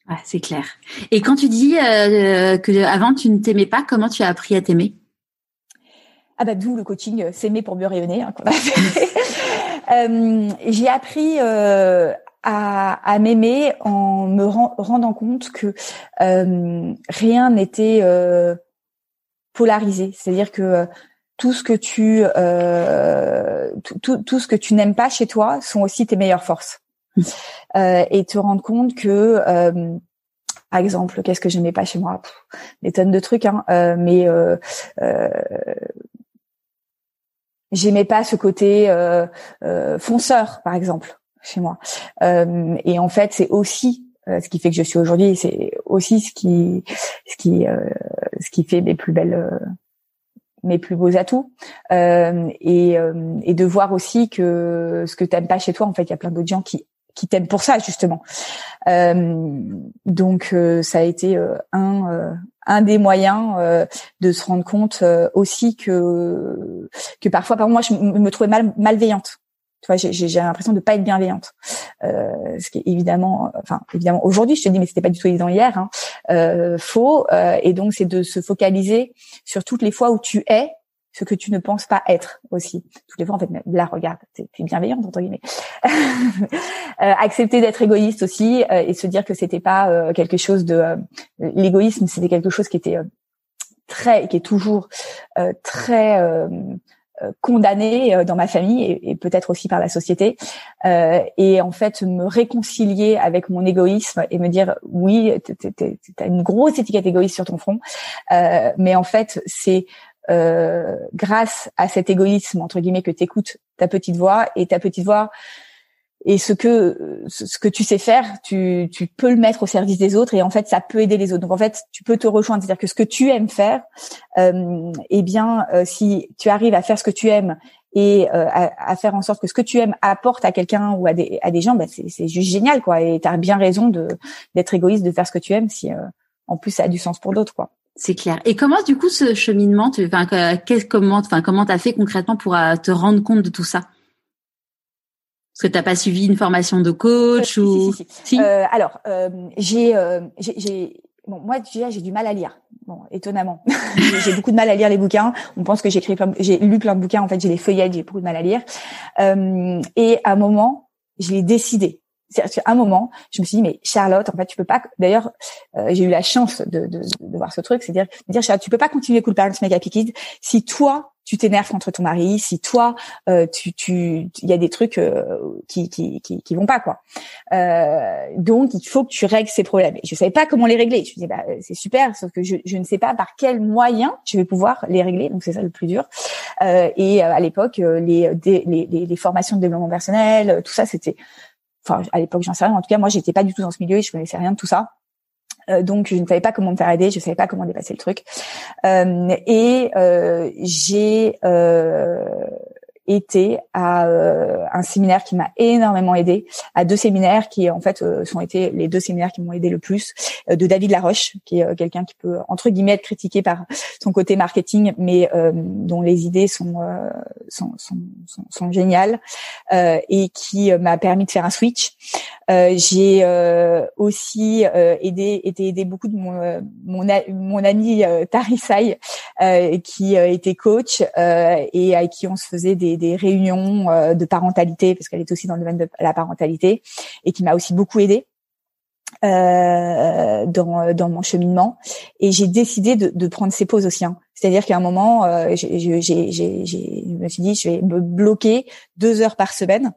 Ouais, c'est clair. Et quand tu dis euh, que avant tu ne t'aimais pas, comment tu as appris à t'aimer? Ah bah d'où le coaching euh, s'aimer pour mieux rayonner hein, Euh, j'ai appris euh, à, à m'aimer en me rendant compte que euh, rien n'était euh, polarisé. C'est-à-dire que tout ce que tu tout, tout, tout, ce que tu n'aimes pas chez toi sont aussi tes meilleures forces. Mmh. et te rendre compte que par exemple, qu'est-ce que j'aimais pas chez moi? Des tonnes de trucs, hein, mais j'aimais pas ce côté euh, euh, fonceur, par exemple, chez moi. Euh, et en fait, c'est aussi ce qui fait que je suis aujourd'hui. C'est aussi ce qui, ce qui, ce qui fait mes plus belles mes plus beaux atouts. Euh, et, et de voir aussi que ce que t'aimes pas chez toi en fait il y a plein d'autres gens qui qui t'aiment pour ça justement. Euh, donc ça a été un un des moyens euh, de se rendre compte euh, aussi que que parfois par moi je me trouvais mal, malveillante tu vois j'ai l'impression de pas être bienveillante euh, ce qui est évidemment enfin évidemment aujourd'hui je te dis mais c'était pas du tout évident hier hein, euh, faux et donc c'est de se focaliser sur toutes les fois où tu es ce que tu ne penses pas être aussi. Toutes les fois, en fait, là, regarde, t'es es bienveillante entre guillemets. euh, accepter d'être égoïste aussi euh, et se dire que c'était pas euh, quelque chose de euh, l'égoïsme, c'était quelque chose qui était très, qui est toujours très condamné dans ma famille et, et peut-être aussi par la société. et en fait, me réconcilier avec mon égoïsme et me dire oui, t'as une grosse étiquette égoïste sur ton front, mais en fait, c'est euh, grâce à cet égoïsme entre guillemets que t'écoutes ta petite voix et ta petite voix et ce que ce que tu sais faire, tu, tu peux le mettre au service des autres et en fait ça peut aider les autres. Donc en fait tu peux te rejoindre, c'est-à-dire que ce que tu aimes faire, euh, eh bien euh, si tu arrives à faire ce que tu aimes et euh, à, faire en sorte que ce que tu aimes apporte à quelqu'un ou à des à des gens, bah, c'est juste génial quoi. Et tu as bien raison de d'être égoïste, de faire ce que tu aimes si euh, en plus ça a du sens pour d'autres quoi. C'est clair. Et comment du coup ce cheminement, tu, enfin, comment, enfin, comment t'as fait concrètement pour euh, te rendre compte de tout ça? Parce que t'as pas suivi une formation de coach euh, ou si, si, si. Euh, alors, euh, j'ai, j'ai, Bon, moi déjà j'ai du mal à lire. Bon, étonnamment, j'ai beaucoup de mal à lire les bouquins. On pense que j'écris plein, j'ai lu plein de bouquins. En fait, j'ai les feuillettes, j'ai beaucoup de mal à lire. Euh, et à un moment, je l'ai décidé. C'est à un moment, je me suis dit mais Charlotte, en fait, tu peux pas. D'ailleurs, euh, j'ai eu la chance de, de, de, voir ce truc, c'est dire, dire Charlotte, tu peux pas continuer Cool Parents Happy Kids si toi tu t'énerves contre ton mari, si toi euh, tu il y a des trucs euh, qui, qui qui qui vont pas quoi. Euh, donc il faut que tu règles ces problèmes. Et je savais pas comment les régler. Je me disais bah c'est super, sauf que je, je ne sais pas par quel moyen je vais pouvoir les régler. Donc c'est ça le plus dur. Euh, et euh, à l'époque les, les, les les formations de développement personnel, tout ça c'était enfin à l'époque j'en sais rien. En tout cas moi j'étais pas du tout dans ce milieu et je connaissais rien de tout ça. Euh, donc je ne savais pas comment me faire aider, je ne savais pas comment dépasser le truc. Euh, et euh, j'ai été à euh, un séminaire qui m'a énormément aidé, à deux séminaires qui en fait euh, sont été les deux séminaires qui m'ont aidé le plus, euh, de David Laroche, qui est quelqu'un qui peut entre guillemets être critiqué par son côté marketing, mais dont les idées sont sont, sont, sont, sont géniales et qui m'a permis de faire un switch. J'ai aussi aidé été aidé beaucoup de mon mon, mon ami Tarisai, qui était coach et avec qui on se faisait des des, réunions euh, de parentalité, parce qu'elle est aussi dans le domaine de la parentalité, et qui m'a aussi beaucoup aidée. Euh, dans, dans mon cheminement et j'ai décidé de, de prendre ces pauses aussi. Hein. C'est-à-dire qu'à un moment, euh, j'ai, j'ai, j'ai, je me suis dit, je vais me bloquer deux heures par semaine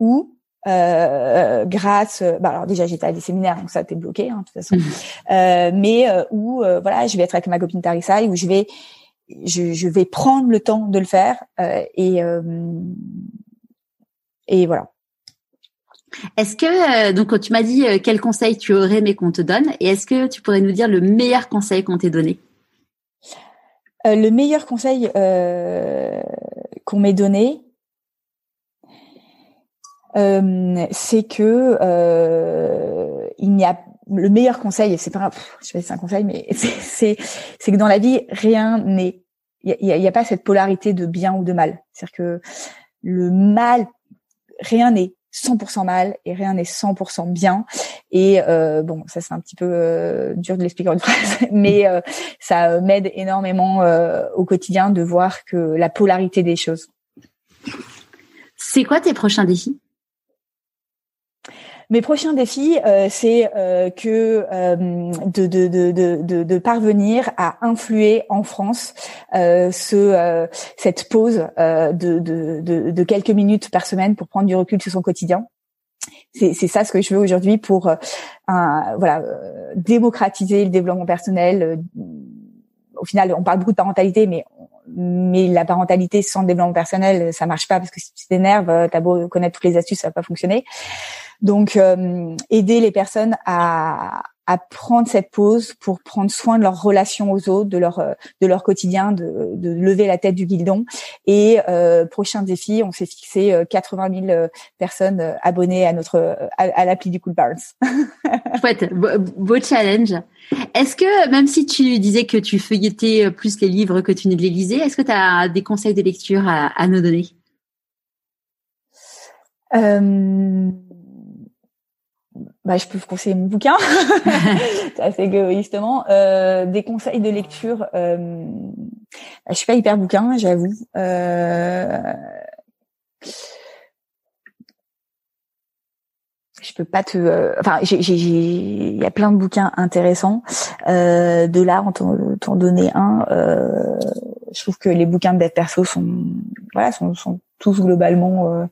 ou euh, grâce, bah alors déjà j'étais à des séminaires donc ça été bloqué hein, de toute façon, mmh. euh, mais euh, où voilà je vais être avec ma copine Tarissa où je vais je, je, vais prendre le temps de le faire euh, et euh, et voilà. Est-ce que euh, donc tu m'as dit quel conseil tu aurais aimé qu'on te donne et est-ce que tu pourrais nous dire le meilleur conseil qu'on t'ait donné? Le meilleur conseil qu'on m'ait donné, c'est que il n'y a le meilleur conseil, c'est pas, je sais pas si c'est un conseil, mais c'est, que dans la vie, rien n'est, il y a, y a, pas cette polarité de bien ou de mal. C'est-à-dire que le mal, rien n'est 100% mal et rien n'est 100% bien. Et euh, bon, ça c'est un petit peu euh, dur de l'expliquer en une phrase, mais euh, ça m'aide énormément au quotidien de voir que la polarité des choses. C'est quoi tes prochains défis? Mes prochains défis, euh, c'est euh, que euh, de, de, de, de, parvenir à influer en France ce cette pause de, de, quelques minutes par semaine pour prendre du recul sur son quotidien c'est ça ce que je veux aujourd'hui pour un, voilà démocratiser le développement personnel. Au final, on parle beaucoup de parentalité, mais mais la parentalité sans développement personnel, ça marche pas parce que si tu t'énerves, t'as beau connaître toutes les astuces, ça va pas fonctionner. Donc, euh, aider les personnes à, à prendre cette pause pour prendre soin de leur relation aux autres, de leur de leur quotidien, de, de lever la tête du guidon. Et euh, prochain défi, on s'est fixé 80 euh, 000 personnes euh, abonnées à notre à, l'appli du Cool Barnes. Chouette, beau, challenge. Est-ce que même si tu disais que tu feuilletais plus les livres que tu ne les lisais, est-ce que tu as des conseils de lecture à, à nous donner? Euh bah, je peux vous conseiller mon bouquin, c'est assez égoïstement. Euh, des conseils de lecture, euh, bah, je suis pas hyper bouquin, j'avoue. Euh, je peux pas te, euh, enfin, il y a plein de bouquins intéressants. Euh, de là, en t'en donner un, euh, je trouve que les bouquins de dev perso sont, voilà, sont, sont tous globalement euh,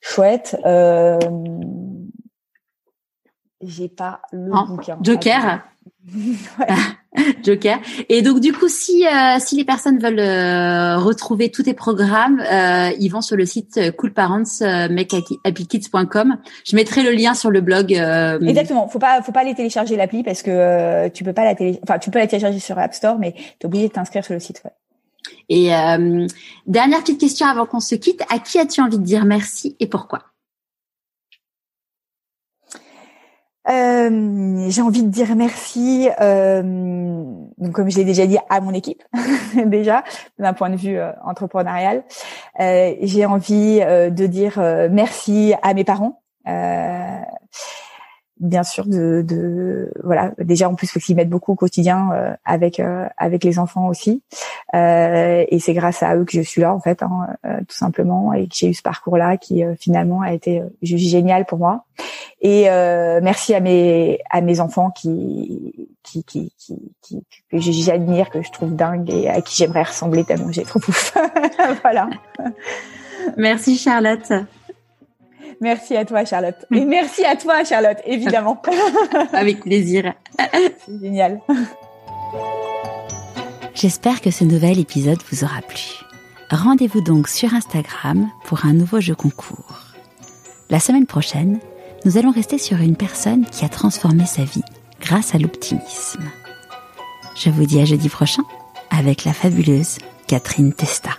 chouettes. Euh, j'ai pas le bouquin. Joker. Joker. Et donc du coup, si euh, si les personnes veulent euh, retrouver tous tes programmes, euh, ils vont sur le site coolparents.makehappykids.com. Je mettrai le lien sur le blog. Exactement. Faut pas faut pas aller télécharger l'appli parce que tu peux pas la télé enfin tu peux la télécharger sur App Store, mais tu es obligé de t'inscrire sur le site. Ouais. Et dernière petite question avant qu'on se quitte, à qui as-tu envie de dire merci et pourquoi? Euh, j'ai envie de dire merci, euh, donc comme je l'ai déjà dit, à mon équipe déjà d'un point de vue euh, entrepreneurial. J'ai envie de dire merci à mes parents bien sûr de, de voilà. Déjà en plus faut qu'ils m'aident beaucoup au quotidien euh, avec euh, avec les enfants aussi. Euh, et c'est grâce à eux que je suis là en fait hein, tout simplement et que j'ai eu ce parcours là qui finalement a été génial pour moi. Et merci à mes à mes enfants qui qui qui qui, qui que j'admire que je trouve dingue et à qui j'aimerais ressembler tellement j'ai trop ouf. Voilà. Merci Charlotte Merci à toi, Charlotte. Et merci à toi, Charlotte, évidemment. Avec plaisir. C'est génial. J'espère que ce nouvel épisode vous aura plu. Rendez-vous donc sur Instagram pour un nouveau jeu concours. La semaine prochaine, nous allons rester sur une personne qui a transformé sa vie grâce à l'optimisme. Je vous dis à jeudi prochain avec la fabuleuse Catherine Testa.